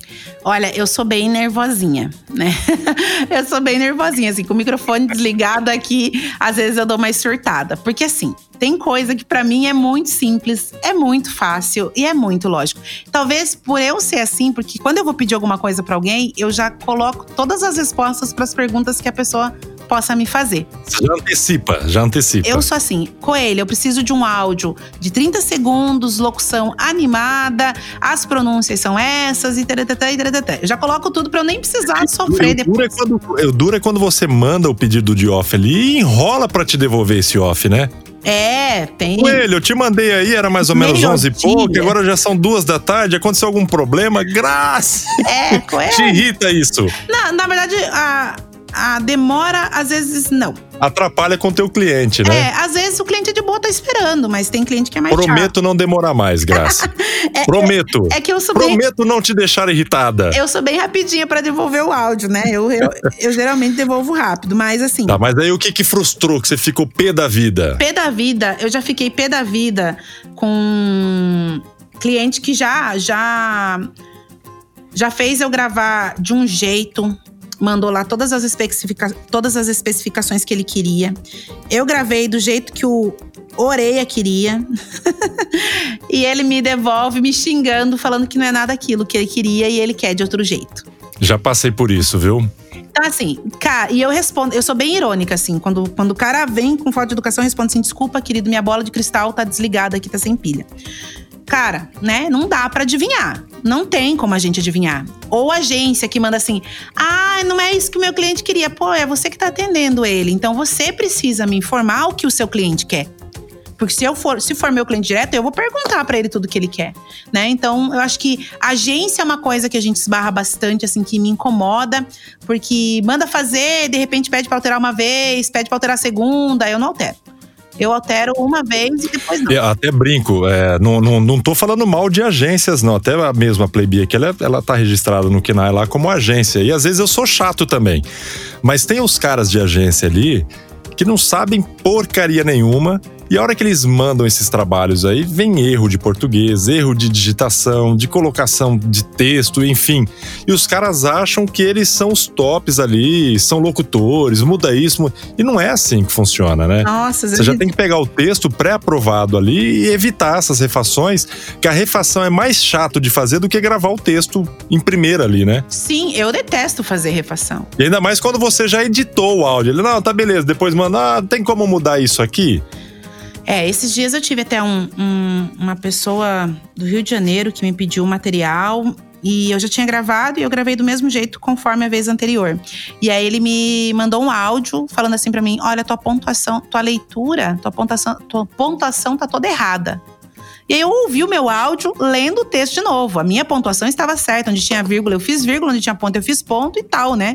Olha, eu sou bem nervosinha, né? *laughs* eu sou bem nervosinha, assim, com o microfone desligado aqui, às vezes eu dou mais surtada. Porque assim, tem coisa que pra mim é muito simples, é muito fácil e é muito lógico. Talvez por eu ser assim, porque quando eu vou pedir alguma coisa pra alguém, eu já coloco todas as respostas para as perguntas que a pessoa possa me fazer. Já antecipa, já antecipa. Eu sou assim, Coelho, eu preciso de um áudio de 30 segundos, locução animada, as pronúncias são essas e taratata, e taratata. Eu já coloco tudo pra eu nem precisar sofrer eu é depois. quando, eu duro é quando você manda o pedido de off ali e enrola pra te devolver esse off, né? É, tem. Coelho, eu te mandei aí, era mais ou menos Meio 11 e pouco, agora já são duas da tarde, aconteceu algum problema? Graça! É, *laughs* Te Coelho. irrita isso. Na, na verdade, a, a demora, às vezes, não. Atrapalha com o teu cliente, né? É, às vezes o cliente de boa tá esperando, mas tem cliente que é mais chato. Prometo não demorar mais, Graça. *laughs* Prometo. É que eu sou bem. Prometo não te deixar irritada. Eu sou bem rapidinha pra devolver o áudio, né? Eu, eu, *laughs* eu geralmente devolvo rápido, mas assim. Tá, mas aí o que que frustrou? Que você ficou pé da vida? Pé da vida, eu já fiquei pé da vida com cliente que já já já fez eu gravar de um jeito, mandou lá todas as, especifica todas as especificações que ele queria. Eu gravei do jeito que o Oreia queria. *laughs* e ele me devolve me xingando, falando que não é nada aquilo que ele queria e ele quer de outro jeito. Já passei por isso, viu? Então, assim, cara, e eu respondo, eu sou bem irônica, assim, quando, quando o cara vem com falta de educação, eu respondo assim: desculpa, querido, minha bola de cristal tá desligada aqui, tá sem pilha. Cara, né? Não dá pra adivinhar. Não tem como a gente adivinhar. Ou agência que manda assim: ah, não é isso que o meu cliente queria. Pô, é você que tá atendendo ele. Então você precisa me informar o que o seu cliente quer. Porque se eu for, se for meu cliente direto, eu vou perguntar pra ele tudo que ele quer, né? Então, eu acho que agência é uma coisa que a gente esbarra bastante, assim, que me incomoda, porque manda fazer, de repente pede pra alterar uma vez, pede pra alterar a segunda, eu não altero. Eu altero uma vez e depois não. Eu até brinco, é, não, não, não tô falando mal de agências, não. Até a mesma Playbi aqui, ela, ela tá registrada no KINAI lá como agência. E às vezes eu sou chato também. Mas tem os caras de agência ali que não sabem porcaria nenhuma. E a hora que eles mandam esses trabalhos aí, vem erro de português, erro de digitação, de colocação de texto, enfim. E os caras acham que eles são os tops ali, são locutores, muda isso. E não é assim que funciona, né? Nossa, Você já tem que pegar o texto pré-aprovado ali e evitar essas refações, que a refação é mais chato de fazer do que gravar o texto em primeira ali, né? Sim, eu detesto fazer refação. E ainda mais quando você já editou o áudio. Ele, não, tá beleza, depois manda, ah, tem como mudar isso aqui? É, esses dias eu tive até um- um- uma pessoa do Rio de Janeiro que me pediu material e eu já tinha gravado e eu gravei do mesmo jeito conforme a vez anterior. E aí ele me mandou um áudio falando assim pra mim: "Olha, tua pontuação, tua leitura, tua pontuação, tua pontuação tá toda errada". E aí eu ouvi o meu áudio lendo o texto de novo. A minha pontuação estava certa, onde tinha vírgula eu fiz vírgula, onde tinha ponto eu fiz ponto e tal, né?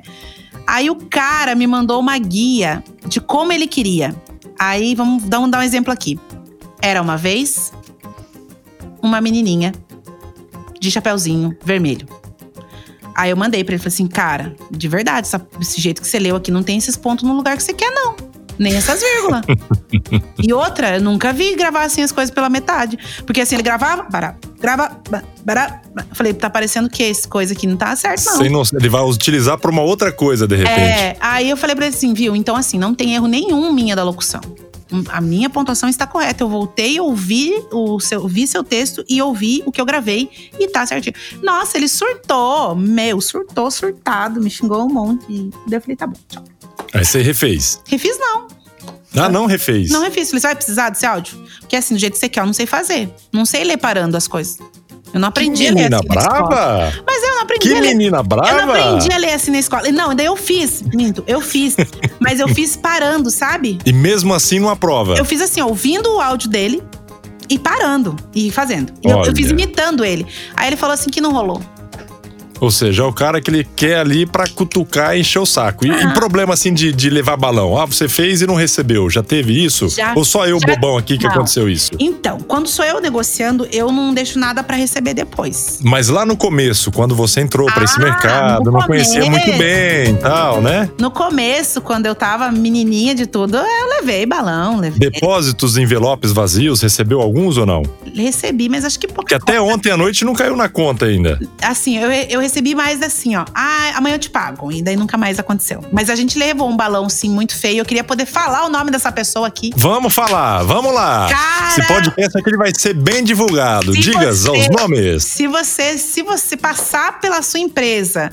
Aí o cara me mandou uma guia de como ele queria. Aí vamos dar um, dar um exemplo aqui. Era uma vez uma menininha de chapeuzinho vermelho. Aí eu mandei pra ele, falei assim, cara, de verdade, essa- esse jeito que você leu aqui não tem esses pontos no lugar que você quer, não. Nem essas vírgulas. *laughs* e outra, eu nunca vi gravar assim as coisas pela metade. Porque assim, ele gravava, bará, grava, falei, tá parecendo que essa coisa aqui não tá certo, não. Sem noção, ele vai utilizar pra uma outra coisa, de repente. É, aí eu falei pra ele assim, viu? Então, assim, não tem erro nenhum minha da locução. A minha pontuação está correta. Eu voltei, ouvi o seu, vi seu texto e ouvi o que eu gravei e tá certinho. Nossa, ele surtou. Meu, surtou, surtado, me xingou um monte. E daí eu falei, tá bom, tchau. Aí você refez. Refiz não. Ah, não refez. Não refiz. Falei, você vai precisar desse áudio? Porque assim, do jeito que você quer, eu não sei fazer. Não sei ler parando as coisas. Eu não que aprendi a ler menina assim na escola. brava! Mas eu não aprendi Que a ler. menina brava! Eu não aprendi a ler assim na escola. Não, daí eu fiz. Minto, eu fiz. mas eu fiz parando, sabe? E mesmo assim não aprova. Eu fiz assim, ouvindo o áudio dele e parando e fazendo. E Eu, eu fiz imitando ele. Aí ele falou assim que não rolou. Ou seja, é o cara que ele quer ali pra cutucar e encher o saco. E, Ah. e problema assim de, de levar balão? Ah, você fez e não recebeu. Já teve isso? Já. Ou só eu, Já- bobão, aqui, que Não. aconteceu isso? Então, quando sou eu negociando, eu não deixo nada pra receber depois. Mas lá no começo, quando você entrou pra esse Ah, mercado, no não conhecia muito começo. bem e tal, né? No começo, quando eu tava menininha de tudo, eu levei balão, levei. Depósitos, envelopes vazios, recebeu alguns ou não? Recebi, mas acho que pouco. Que até ontem à noite não caiu na conta ainda. Assim, eu, eu recebi mais assim, ó. Ah, amanhã eu te pago. E daí nunca mais aconteceu. Mas a gente levou um balão, sim, muito feio. Eu queria poder falar o nome dessa pessoa aqui. Vamos falar, vamos lá. Cara! Esse podcast aqui ele vai ser bem divulgado. Se Diga você- os nomes. Se você, se você passar pela sua empresa,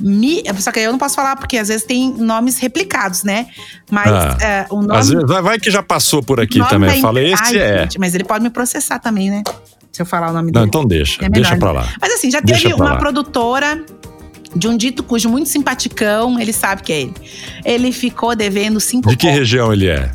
me, só que eu não posso falar porque às vezes tem nomes replicados, né? Mas Ah, é, o nome, Às vezes, vai, que já passou por aqui também. da empre- esse Ai, é. gente, mas ele pode me processar também, né? Se eu falar o nome Não, dele. então deixa. É deixa pra né? lá. Mas assim, já teve uma lá. produtora de um dito cujo muito simpaticão, ele sabe que é ele. Ele ficou devendo cinco De que contos. região ele é?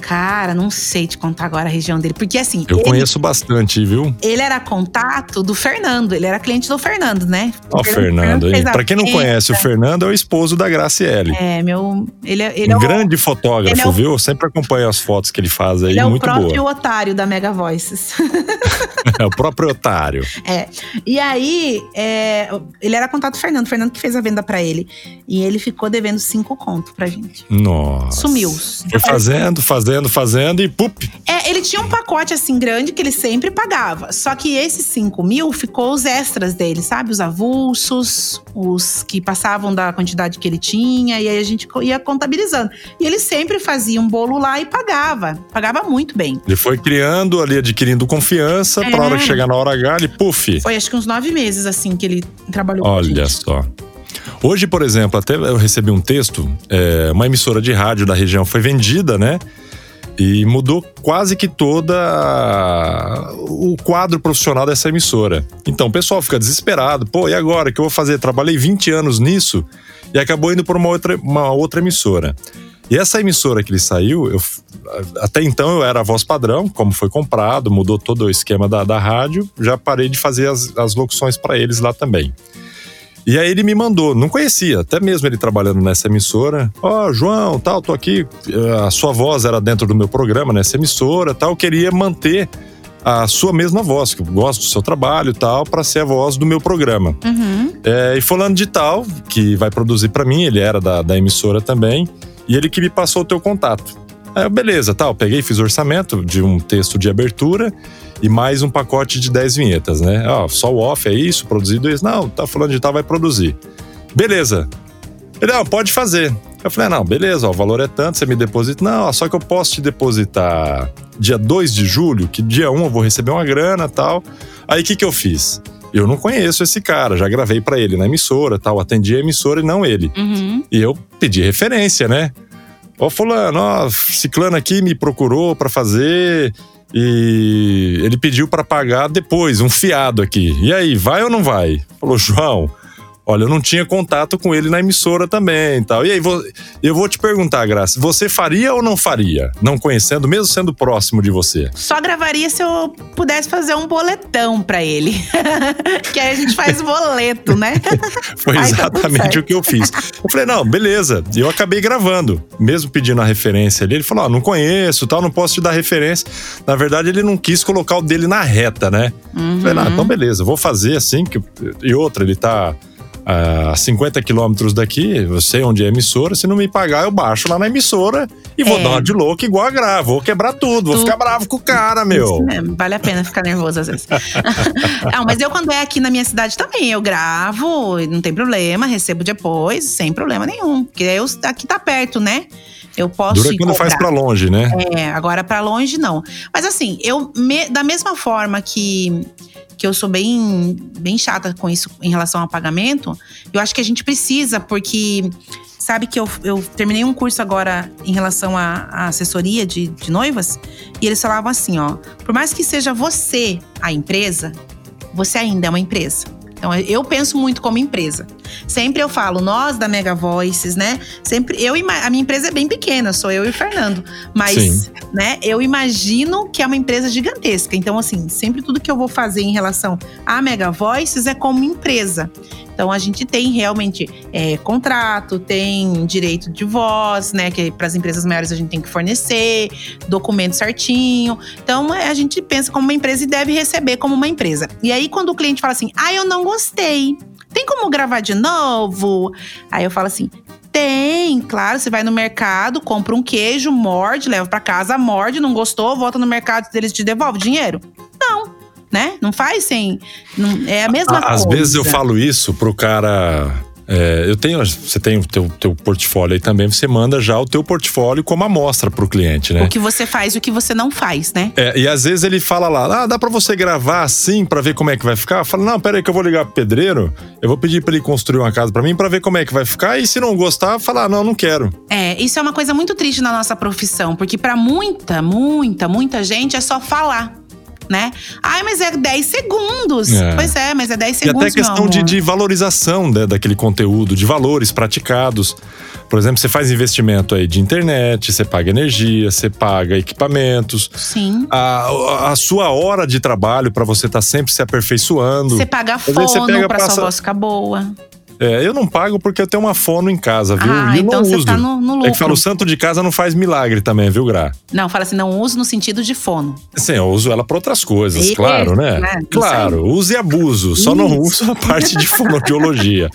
Cara, não sei te contar agora a região dele. Porque assim, Eu ele, conheço bastante, viu? ele era contato do Fernando. Ele era cliente do Fernando, né? Ó, o Fernando, hein? fez a Pra quem não conhece, o Fernando é o esposo da Graciele. É, meu. Ele, é- ele é um o, grande fotógrafo, é o- viu? Eu sempre acompanho as fotos que ele faz aí, ele é o muito próprio boa. otário da Mega Voices. *laughs* É o próprio otário. *laughs* É. E aí, é, ele era contato do Fernando. O Fernando que fez a venda pra ele. E ele ficou devendo cinco conto pra gente. Nossa. Sumiu. Foi fazendo, fazendo, fazendo e pup. É, ele tinha um pacote assim grande que ele sempre pagava. Só que esses 5 mil ficou os extras dele, sabe? Os avulsos, os que passavam da quantidade que ele tinha. E aí a gente ia contabilizando. E ele sempre fazia um bolo lá e pagava. Pagava muito bem. Ele foi criando ali, adquirindo confiança, pra É. hora que chegar na hora H, ele puf. Foi acho que uns nove meses assim que ele trabalhou Olha só. Hoje, por exemplo, até eu recebi um texto, é, uma emissora de rádio da região foi vendida, né? E mudou quase que toda a- o quadro profissional dessa emissora. Então o pessoal fica desesperado. Pô, e agora? O que eu vou fazer? Trabalhei 20 anos nisso e acabou indo para uma outra, uma outra emissora. E essa emissora que ele saiu, eu, até então eu era a voz padrão, como foi comprado, mudou todo o esquema da, da rádio, já parei de fazer as, as locuções para eles lá também. E aí ele me mandou, não conhecia, até mesmo ele trabalhando nessa emissora. Ó, João, tal, tô aqui. eh, A sua voz era dentro do meu programa nessa emissora, tal. Eu queria manter a sua mesma voz, que eu gosto do seu trabalho e tal, para ser a voz do meu programa. Uhum. É, e fulano de tal, que vai produzir para mim, ele era da, da emissora também, e ele que me passou o teu contato. Aí eu, beleza, tal, peguei, fiz orçamento de um texto de abertura e mais um pacote de 10 vinhetas, né? Ó, só o off é isso, produzido isso. Não, tá fulano de tal, vai produzir. Beleza. Ele, não, pode fazer. Eu falei, ah, não, beleza, ó, o valor é tanto, você me deposita. Não, ó, só que eu posso te depositar dia 2 de julho, que dia 1 eu vou receber uma grana tal. Aí o que, que eu fiz? Eu não conheço esse cara, já gravei pra ele na emissora tal, atendi a emissora e não ele. Uhum. E eu pedi referência, né? Ó, fulano, ó, ciclano aqui me procurou pra fazer e ele pediu pra pagar depois, um fiado aqui. E aí, vai ou não vai? Falou, João, olha, eu não tinha contato com ele na emissora também e tal. E aí, vou- eu vou te perguntar, Graça, você faria ou não faria? Não conhecendo, mesmo sendo próximo de você? Só gravaria se eu pudesse fazer um boletão pra ele. *laughs* que aí a gente faz boleto, né? *laughs* Foi Ai, tá exatamente o que eu fiz. Eu falei, não, beleza. E eu acabei gravando. Mesmo pedindo a referência ali, ele falou: ah, não conheço, tal, não posso te dar referência. Na verdade, ele não quis colocar o dele na reta, né? Eu Falei, ah, Uhum. então beleza, vou fazer assim. Que... E outra, ele tá a 50 quilômetros daqui, eu sei onde é a emissora, se não me pagar, eu baixo lá na emissora e vou É. dar uma de louco igual a grava. Vou quebrar tudo, vou Tu- ficar bravo com o cara, meu. Vale a pena ficar nervoso às vezes. *laughs* ah, mas eu, quando é aqui na minha cidade também, eu gravo, não tem problema, recebo depois, sem problema nenhum. Porque eu, aqui tá perto, né? Eu posso Dura quando faz pra longe, né? É, agora pra longe não. Mas assim, eu me- da mesma forma que que eu sou bem bem chata com isso em relação ao pagamento, eu acho que a gente precisa porque sabe que eu, eu terminei um curso agora em relação à, à assessoria de, de noivas e eles falavam assim, ó, por mais que seja você a empresa, você ainda é uma empresa. Então eu penso muito como empresa. Sempre eu falo, nós da Mega Voices, né? Sempre eu a minha empresa é bem pequena, sou eu e o Fernando, mas Sim. né, eu imagino que é uma empresa gigantesca. Então assim, sempre tudo que eu vou fazer em relação à Mega Voices é como empresa. Então a gente tem realmente é, contrato, tem direito de voz, né? Que para as empresas maiores a gente tem que fornecer, documento certinho. Então é, a gente pensa como uma empresa e deve receber como uma empresa. E aí, quando o cliente fala assim, ah, eu não gostei, tem como gravar de novo? Aí eu falo assim. Tem, claro, você vai no mercado, compra um queijo, morde, leva pra casa, morde, não gostou, volta no mercado, eles te devolvem dinheiro? Não, né? Não faz sem. não- é a mesma coisa. Às vezes eu falo isso pro cara. É, eu tenho, você tem o teu, teu portfólio aí também, você manda já o teu portfólio como amostra pro cliente, né? O que você faz e o que você não faz, né? É, e às vezes ele fala lá, ah, dá pra você gravar assim pra ver como é que vai ficar? Eu falo, não, pera aí que eu vou ligar pro pedreiro, eu vou pedir pra ele construir uma casa pra mim pra ver como é que vai ficar e se não gostar, falar, não, não quero. É, isso é uma coisa muito triste na nossa profissão, porque pra muita, muita, muita gente é só falar. Né? Ai, mas é 10 segundos. É. Pois é, mas é 10 E segundos. até questão de, de valorização né, daquele conteúdo, de valores praticados. Por exemplo, você faz investimento aí de internet, você paga energia, você paga equipamentos. Sim. A, a sua hora de trabalho pra você estar sempre se aperfeiçoando. Você paga fono passa- sua voz ficar boa. É, eu não pago porque eu tenho uma fono em casa, viu? Ah, e eu então não uso. tá no, no É que fala, o santo de casa não faz milagre também, viu, Gra? Não, fala assim, não uso no sentido de fono. Sim, eu uso ela pra outras coisas, Isso, claro, né? né? Claro, uso e abuso. Só não Isso. uso a parte de *laughs* fonoaudiologia.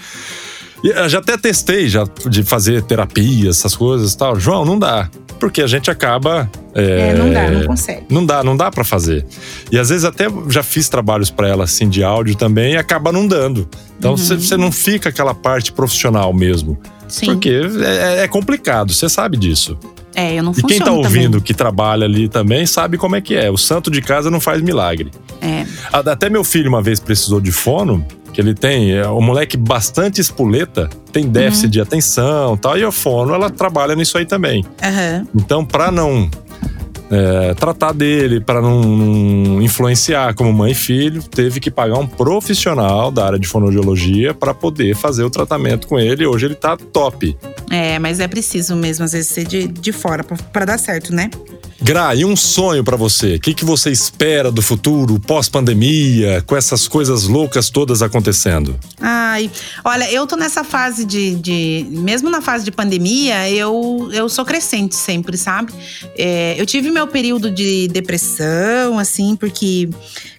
Eu já até testei já de fazer terapia, essas coisas e tal. João, não dá. Porque a gente acaba. É, não dá, não consegue. Não dá, não dá pra fazer. E às vezes até já fiz trabalhos pra ela assim de áudio também e acaba não dando. Então Uhum. você você não fica aquela parte profissional mesmo. Sim. Porque é, é complicado, você sabe disso. É, eu não E quem tá ouvindo também. que trabalha ali também sabe como é que é. O santo de casa não faz milagre. É. Até meu filho uma vez precisou de fono, que ele tem, é um moleque bastante espoleta, tem déficit de atenção e tal, e a fono ela trabalha nisso aí também. Aham. Então, pra não é, tratar dele, pra não, influenciar como mãe e filho, teve que pagar um profissional da área de fonoaudiologia pra poder fazer o tratamento com ele. Hoje ele tá top. É, mas é preciso mesmo, às vezes, ser de, de fora pra dar certo, né? Gra, e um sonho pra você? O que, que você espera do futuro, pós-pandemia, com essas coisas loucas todas acontecendo? Ai, olha, eu tô nessa fase de. de- mesmo na fase de pandemia, eu, eu sou crescente sempre, sabe? É, eu tive meu período de depressão, assim, porque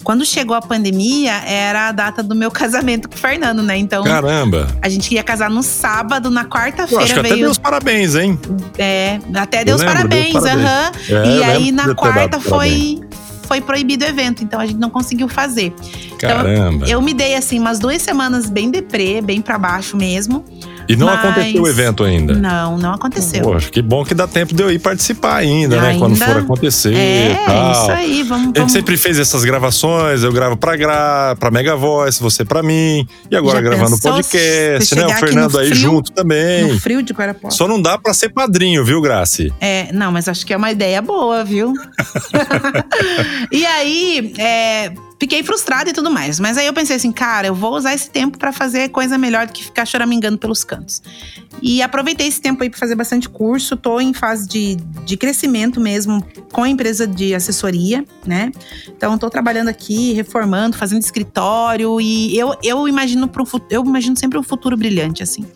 quando chegou a pandemia, era a data do meu *laughs* casamento com o Fernando, né? Então. Caramba! A gente ia casar no sábado, na Eu acho quarta-feira que até veio. deu os parabéns, hein? É, até Deus lembro, parabéns, Deus parabéns. aham. É, e aí, na quarta, foi, foi proibido o evento, então a gente não conseguiu fazer. Caramba! Eu me dei, assim, umas duas semanas bem deprê, bem pra baixo mesmo. E não mas- aconteceu o evento ainda? Não, não aconteceu. Poxa, que bom que dá tempo de eu ir participar ainda, né? Quando Ainda? for acontecer é, e tal. isso aí, vamos, A gente vamos. sempre fez essas gravações, eu gravo pra Gra, pra Mega Voice, você pra mim. E agora Já gravando podcast, né? O Fernando aí frio? junto também. No frio de Guarapuava. Só não dá pra ser padrinho, viu, Graci? É, não, mas acho que é uma ideia boa, viu? *laughs* *laughs* e aí, é, fiquei frustrada e tudo mais. Mas aí eu pensei assim, cara, eu vou usar esse tempo pra fazer coisa melhor do que ficar choramingando pelos cantos. E aproveitei esse tempo aí pra fazer bastante curso. Tô em fase de, de crescimento mesmo com a empresa de assessoria, né? Então, tô trabalhando aqui, reformando, fazendo escritório. E eu, eu imagino pro eu imagino sempre um futuro brilhante, assim.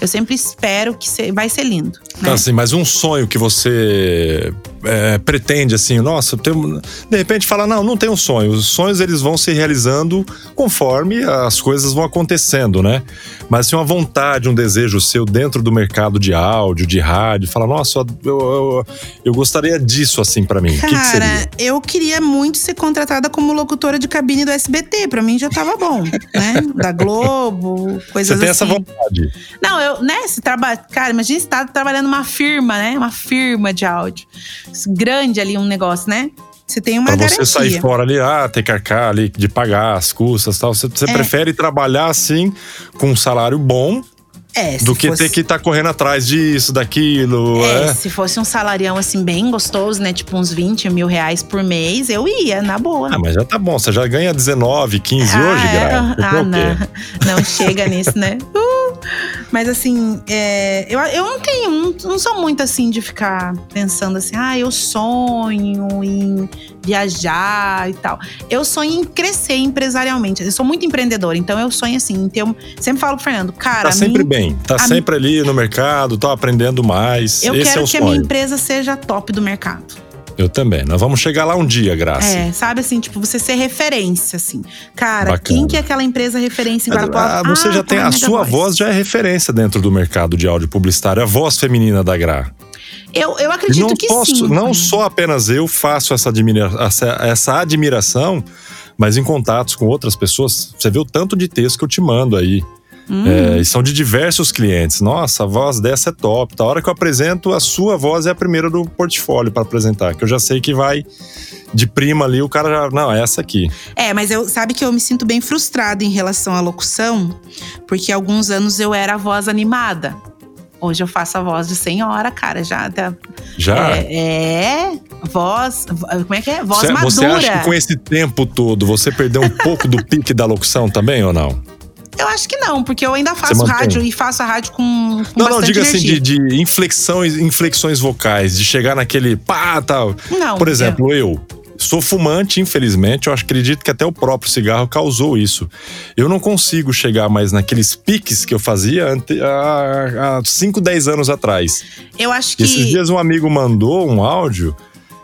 Eu sempre espero que vai ser lindo. Então, né? assim, mas um sonho que você é, pretende assim, nossa, tenho, de repente fala, não, não tenho sonho. Os sonhos eles vão se realizando conforme as coisas vão acontecendo, né? Mas se assim, uma vontade, um desejo seu dentro do mercado de áudio, de rádio, fala, nossa, eu, eu, eu gostaria disso assim para mim. Cara, que que seria? eu queria muito ser contratada como locutora de cabine do SBT. Para mim já tava bom, né? Da Globo, coisas Você tem assim. essa vontade? Não, eu, né, se trabalha, cara, imagina você tá trabalhando numa firma, né? Uma firma de áudio. Grande ali um negócio, né? Você tem uma Pra garantia. você sair fora ali, ah, ter que arcar ali de pagar as custas e tal. Você, você É. prefere trabalhar assim, com um salário bom, É, do que fosse- ter que estar correndo atrás disso, daquilo. É, É. se fosse um salarião assim bem gostoso, né? Tipo uns 20 mil reais por mês, eu ia, na boa. Ah, mas já tá bom. Você já ganha 19, 15 hoje, é? Ah, não. Não chega nisso, né? Uh! *laughs* Mas assim, é, eu, eu não tenho, não, não sou muito assim de ficar pensando assim, ah, eu sonho em viajar e tal. Eu sonho em crescer empresarialmente. Eu sou muito empreendedora, então eu sonho assim, em ter um, sempre falo pro Fernando, cara, Tá sempre minha- bem. Tá sempre ali no mercado, tá aprendendo mais. eu Esse quero é o que a minha sonho. empresa seja top do mercado. Eu também. Nós vamos chegar lá um dia, Graça. É, sabe assim, tipo, você ser referência, assim. Cara, Bacana. quem que é aquela empresa referência em Guarapuava? ah, você Ah, já tem. A sua Voice. voz já é referência dentro do mercado de áudio publicitário. A voz feminina da Gra. Eu, eu acredito não que posso, sim. não só apenas eu faço essa, admira, essa, essa admiração, mas em contatos com outras pessoas, você vê o tanto de texto que eu te mando aí. Hum. É, e são de diversos clientes. Nossa, a voz dessa é top. Da hora que eu apresento, a sua voz é a primeira do portfólio para apresentar, que eu já sei que vai de prima ali, o cara já. Não, é essa aqui. É, mas eu sabe que eu me sinto bem frustrada em relação à locução, porque há alguns anos eu era a voz animada. Hoje eu faço a voz de senhora, cara, já. tá- Já. É, é, voz. Como é que é? Voz Você, madura. você acha que com esse tempo todo você perdeu um pouco do *laughs* pique da locução também ou não? Eu acho que não, porque eu ainda faço rádio e faço a rádio com, com Não, não, diga assim, de, de inflexões, inflexões vocais, de chegar naquele pá, tal. Não, Por exemplo, eu sou fumante, infelizmente, eu acredito que até o próprio cigarro causou isso. Eu não consigo chegar mais naqueles piques que eu fazia ante- há 5, 10 anos atrás. Eu acho E Esses que. dias um amigo mandou um áudio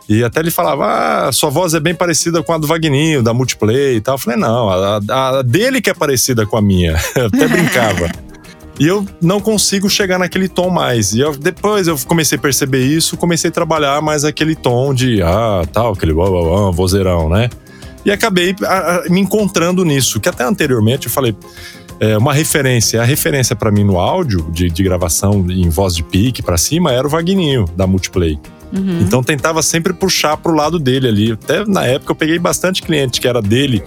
e até ele falava: Ah, sua voz é bem parecida com a do Vagninho, da Multiplay e tal. Eu falei: Não, a, a- a dele que é parecida com a minha. *laughs* Eu até brincava. *laughs* E eu não consigo chegar naquele tom mais. E eu- depois eu comecei a perceber isso, comecei a trabalhar mais aquele tom de ah, tal, aquele uau, uau, uau, vozeirão, né? E acabei ah, ah, me encontrando nisso, que até anteriormente eu falei, é, uma referência, a referência pra mim no áudio de, de gravação em voz de pique pra cima era o Vagninho da Multiplay. Uhum. Então tentava sempre puxar pro lado dele ali. Até na época eu peguei bastante cliente que era dele,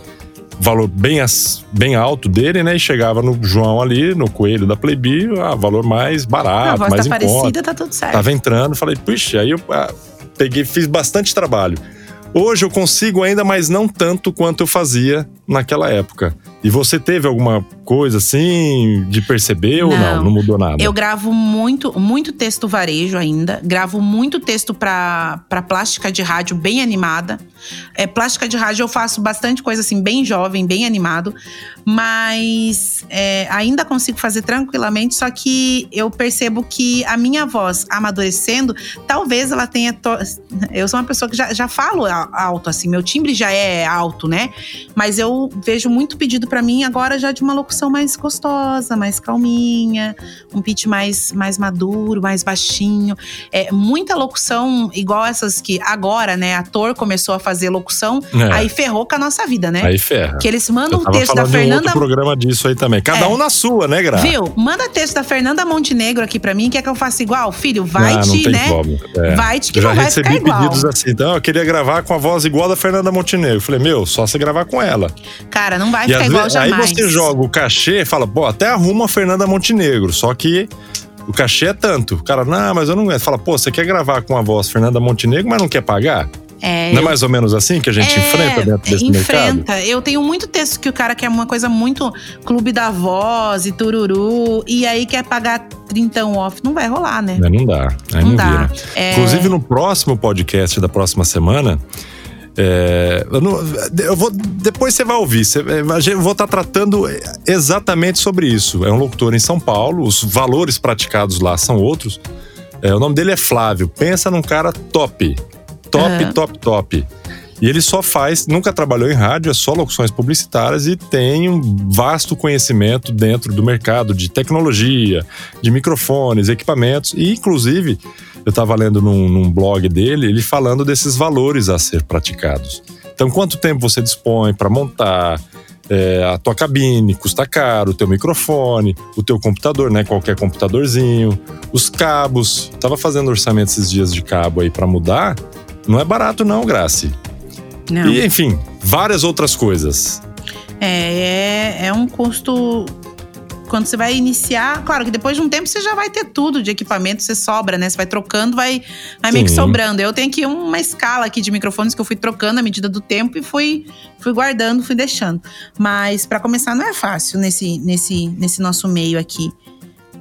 valor bem, as- bem alto dele, né? E chegava no João ali, no coelho da Playbi, ah, valor mais a barato, voz mais tá em conta. parecida, tá tudo certo. Tava entrando, falei, puxa, aí eu ah, peguei, fiz bastante trabalho. Hoje eu consigo ainda, mas não tanto quanto eu fazia naquela época. E você teve alguma coisa assim de perceber ou não? Não. Não mudou nada? Eu gravo muito, muito texto varejo ainda. Gravo muito texto pra pra plástica de rádio bem animada. É, plástica de rádio eu faço bastante coisa assim, bem jovem, bem animado. Mas é, ainda consigo fazer tranquilamente, só que eu percebo que a minha voz amadurecendo, talvez ela tenha. to- Eu sou uma pessoa que já, já falo alto, assim, meu timbre já é alto, né? Mas eu vejo muito pedido pra mim agora já de uma locução mais gostosa, mais calminha, um pitch mais, mais maduro, mais baixinho. É, muita locução, igual essas que agora, né, ator começou a fazer locução, É. aí ferrou com a nossa vida, né? Aí ferra. Que eles mandam tava texto da de um Fernanda. outro programa disso aí também. Cada É. um na sua, né, Gra? Viu? Manda texto da Fernanda Montenegro aqui pra mim, quer que eu faça igual? Filho, vai Ah, não te, tem né? como. É. Vai te que Eu já não vai recebi ficar igual. pedidos assim, então eu queria gravar com a voz igual da Fernanda Montenegro. Eu falei, meu, só você gravar com ela. Cara, não vai e ficar igual aí jamais. você joga o cachê e fala, pô, até arruma a Fernanda Montenegro, só que o cachê é tanto. O cara, não, mas eu não aguento. Fala, pô, você quer gravar com a voz Fernanda Montenegro, mas não quer pagar? É, Não é mais ou menos assim que a gente É, enfrenta dentro desse mercado? enfrenta. Eu tenho muito texto que o cara quer uma coisa muito clube da voz e tururu, e aí quer pagar trintão off. Não vai rolar, né? Não dá, aí Não não, dá. vira. É. Inclusive, no próximo podcast da próxima semana, é, eu, não- eu vou. Depois você vai ouvir. você- é, eu vou estar tratando exatamente sobre isso. É um locutor em São Paulo, os valores praticados lá são outros. É, o nome dele é Flávio. Pensa num cara top. top, top, top. E ele só faz, nunca trabalhou em rádio, é só locuções publicitárias e tem um vasto conhecimento dentro do mercado de tecnologia, de microfones, equipamentos. E, inclusive, eu estava lendo num, num blog dele, ele falando desses valores a ser praticados. Então, quanto tempo você dispõe para montar é, a tua cabine, custa caro, o teu microfone, o teu computador, né? Qualquer computadorzinho, os cabos. Tava fazendo orçamento esses dias de cabo aí para mudar. Não é barato, não, Grace. Não. E, enfim, várias outras coisas. É, é, é um custo. Quando você vai iniciar, claro que depois de um tempo você já vai ter tudo de equipamento, você sobra, né? Você vai trocando, vai, vai meio que sobrando. Eu tenho aqui uma escala aqui de microfones que eu fui trocando à medida do tempo e fui, fui guardando, fui deixando. Mas para começar não é fácil nesse, nesse, nesse nosso meio aqui.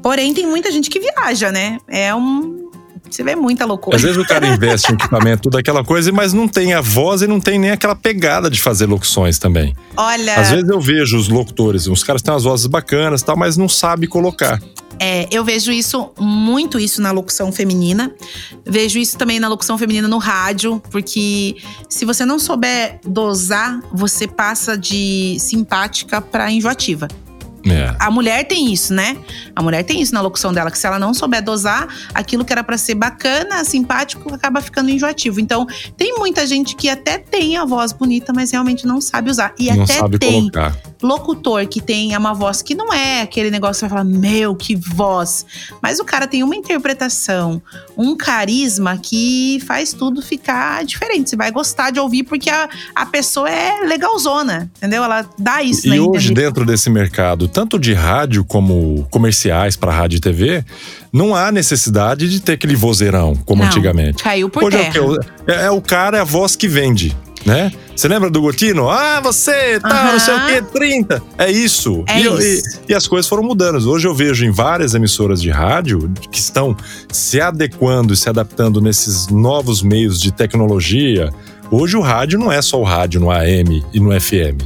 Porém, tem muita gente que viaja, né? É um. Você vê muita loucura. Às vezes o cara *laughs* investe em equipamento, tudo aquela coisa, mas não tem a voz e não tem nem aquela pegada de fazer locuções também. Olha. Às vezes eu vejo os locutores, os caras têm umas vozes bacanas e tal, mas não sabe colocar. É, eu vejo isso, muito isso na locução feminina. Vejo isso também na locução feminina no rádio, porque se você não souber dosar, você passa de simpática pra enjoativa. É. A mulher tem isso, né? A mulher tem isso na locução dela, que se ela não souber dosar, aquilo que era pra ser bacana, simpático, acaba ficando enjoativo. Então, tem muita gente que até tem a voz bonita, mas realmente não sabe usar. E não até sabe tem colocar. Locutor que tem uma voz que não é aquele negócio que você vai falar, meu, que voz. Mas o cara tem uma interpretação, um carisma que faz tudo ficar diferente. Você vai gostar de ouvir porque a, a pessoa é legalzona, entendeu? Ela dá isso na E hoje, entrevista. dentro desse mercado, tanto de rádio como comerciais para rádio e TV, não há necessidade de ter aquele vozeirão como Não, antigamente. Caiu por Hoje é o, terra. quê? É, é o cara, é a voz que vende. Né? Você lembra do Gotino? Ah, você, tá, não sei o quê, 30. É isso. É e, eu- e- isso. e as coisas foram mudando. Hoje eu vejo em várias emissoras de rádio que estão se adequando e se adaptando nesses novos meios de tecnologia. Hoje o rádio não é só o rádio no AM e no FM.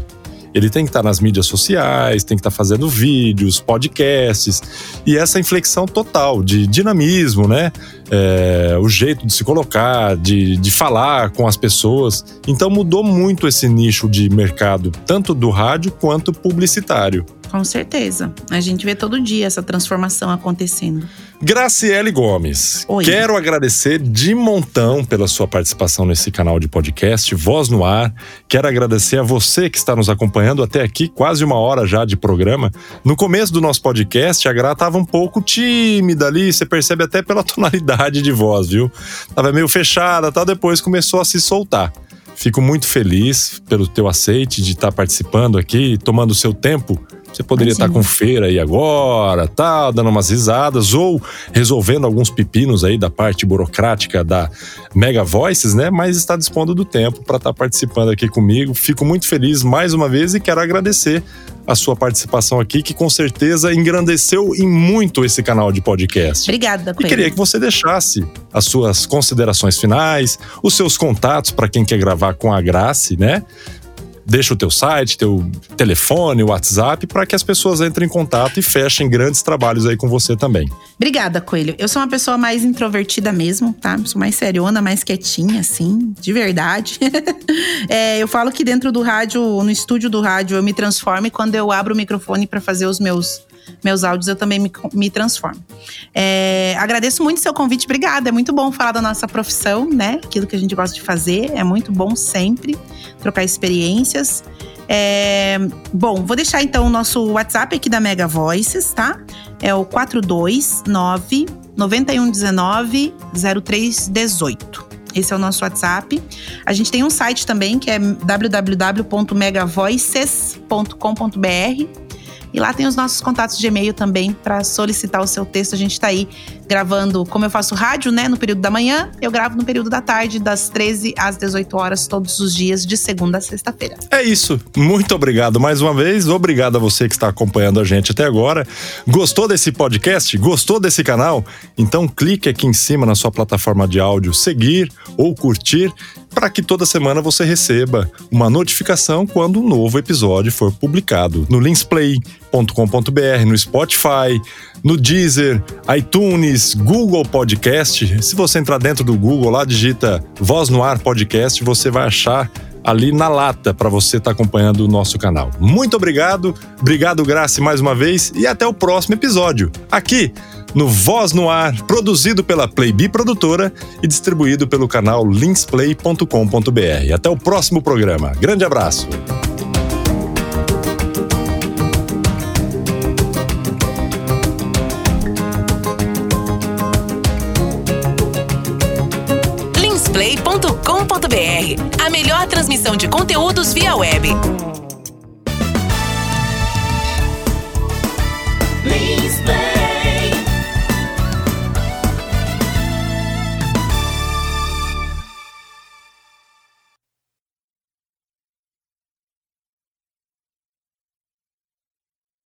Ele tem que estar nas mídias sociais, tem que estar fazendo vídeos, podcasts. E essa inflexão total de dinamismo, né? É, o jeito de se colocar, de, de falar com as pessoas. Então mudou muito esse nicho de mercado, tanto do rádio quanto publicitário. Com certeza. A gente vê todo dia essa transformação acontecendo. Graciele Gomes, Oi. quero agradecer de montão pela sua participação nesse canal de podcast Voz no Ar. Quero agradecer a você que está nos acompanhando até aqui, quase uma hora já de programa. No começo do nosso podcast, a Gra estava um pouco tímida ali, você percebe até pela *laughs* tonalidade de voz, viu? Tava meio fechada, tal, depois começou a se soltar. Fico muito feliz pelo teu aceite de estar participando aqui, tomando o seu tempo. Você poderia estar com feira aí agora, tal, dando umas risadas, ou resolvendo alguns pepinos aí da parte burocrática da Mega Voices, né? Mas está dispondo do tempo para estar participando aqui comigo. Fico muito feliz mais uma vez e quero agradecer a sua participação aqui, que com certeza engrandeceu em muito esse canal de podcast. Obrigada, E Coelho. queria que você deixasse as suas considerações finais, os seus contatos para quem quer gravar com a Grace, né? Deixa o teu site, teu telefone, WhatsApp, para que as pessoas entrem em contato e fechem grandes trabalhos aí com você também. Obrigada, Coelho. Eu sou uma pessoa mais introvertida mesmo, tá? Sou mais seriona, mais quietinha, assim, de verdade. *laughs* É, eu falo que dentro do rádio, no estúdio do rádio, eu me transformo quando eu abro o microfone para fazer os meus, meus áudios, eu também me, me transformo. É, agradeço muito seu convite, obrigada. É muito bom falar da nossa profissão, né? Aquilo que a gente gosta de fazer. É muito bom sempre trocar experiências. É, bom, vou deixar então o nosso WhatsApp aqui da Mega Voices, tá? É o 429 9119 0318. Esse é o nosso WhatsApp. A gente tem um site também que é www.megavoices.com.br. E lá tem os nossos contatos de e-mail também para solicitar o seu texto. A gente está aí gravando, como eu faço rádio, né, no período da manhã, eu gravo no período da tarde, das 13 às 18 horas, todos os dias, de segunda a sexta-feira. É isso. Muito obrigado mais uma vez. Obrigado a você que está acompanhando a gente até agora. Gostou desse podcast? Gostou desse canal? Então clique aqui em cima na sua plataforma de áudio seguir ou curtir para que toda semana você receba uma notificação quando um novo episódio for publicado no linsplay.com.br, no Spotify, no Deezer, iTunes, Google Podcast. Se você entrar dentro do Google lá, digita Voz no Ar Podcast, você vai achar ali na lata para você estar tá acompanhando o nosso canal. Muito obrigado, obrigado Grace mais uma vez e até o próximo episódio. Aqui no Voz no Ar, produzido pela Playbi Produtora e distribuído pelo canal linksplay.com.br. Até o próximo programa. Grande abraço. A melhor transmissão de conteúdos via web.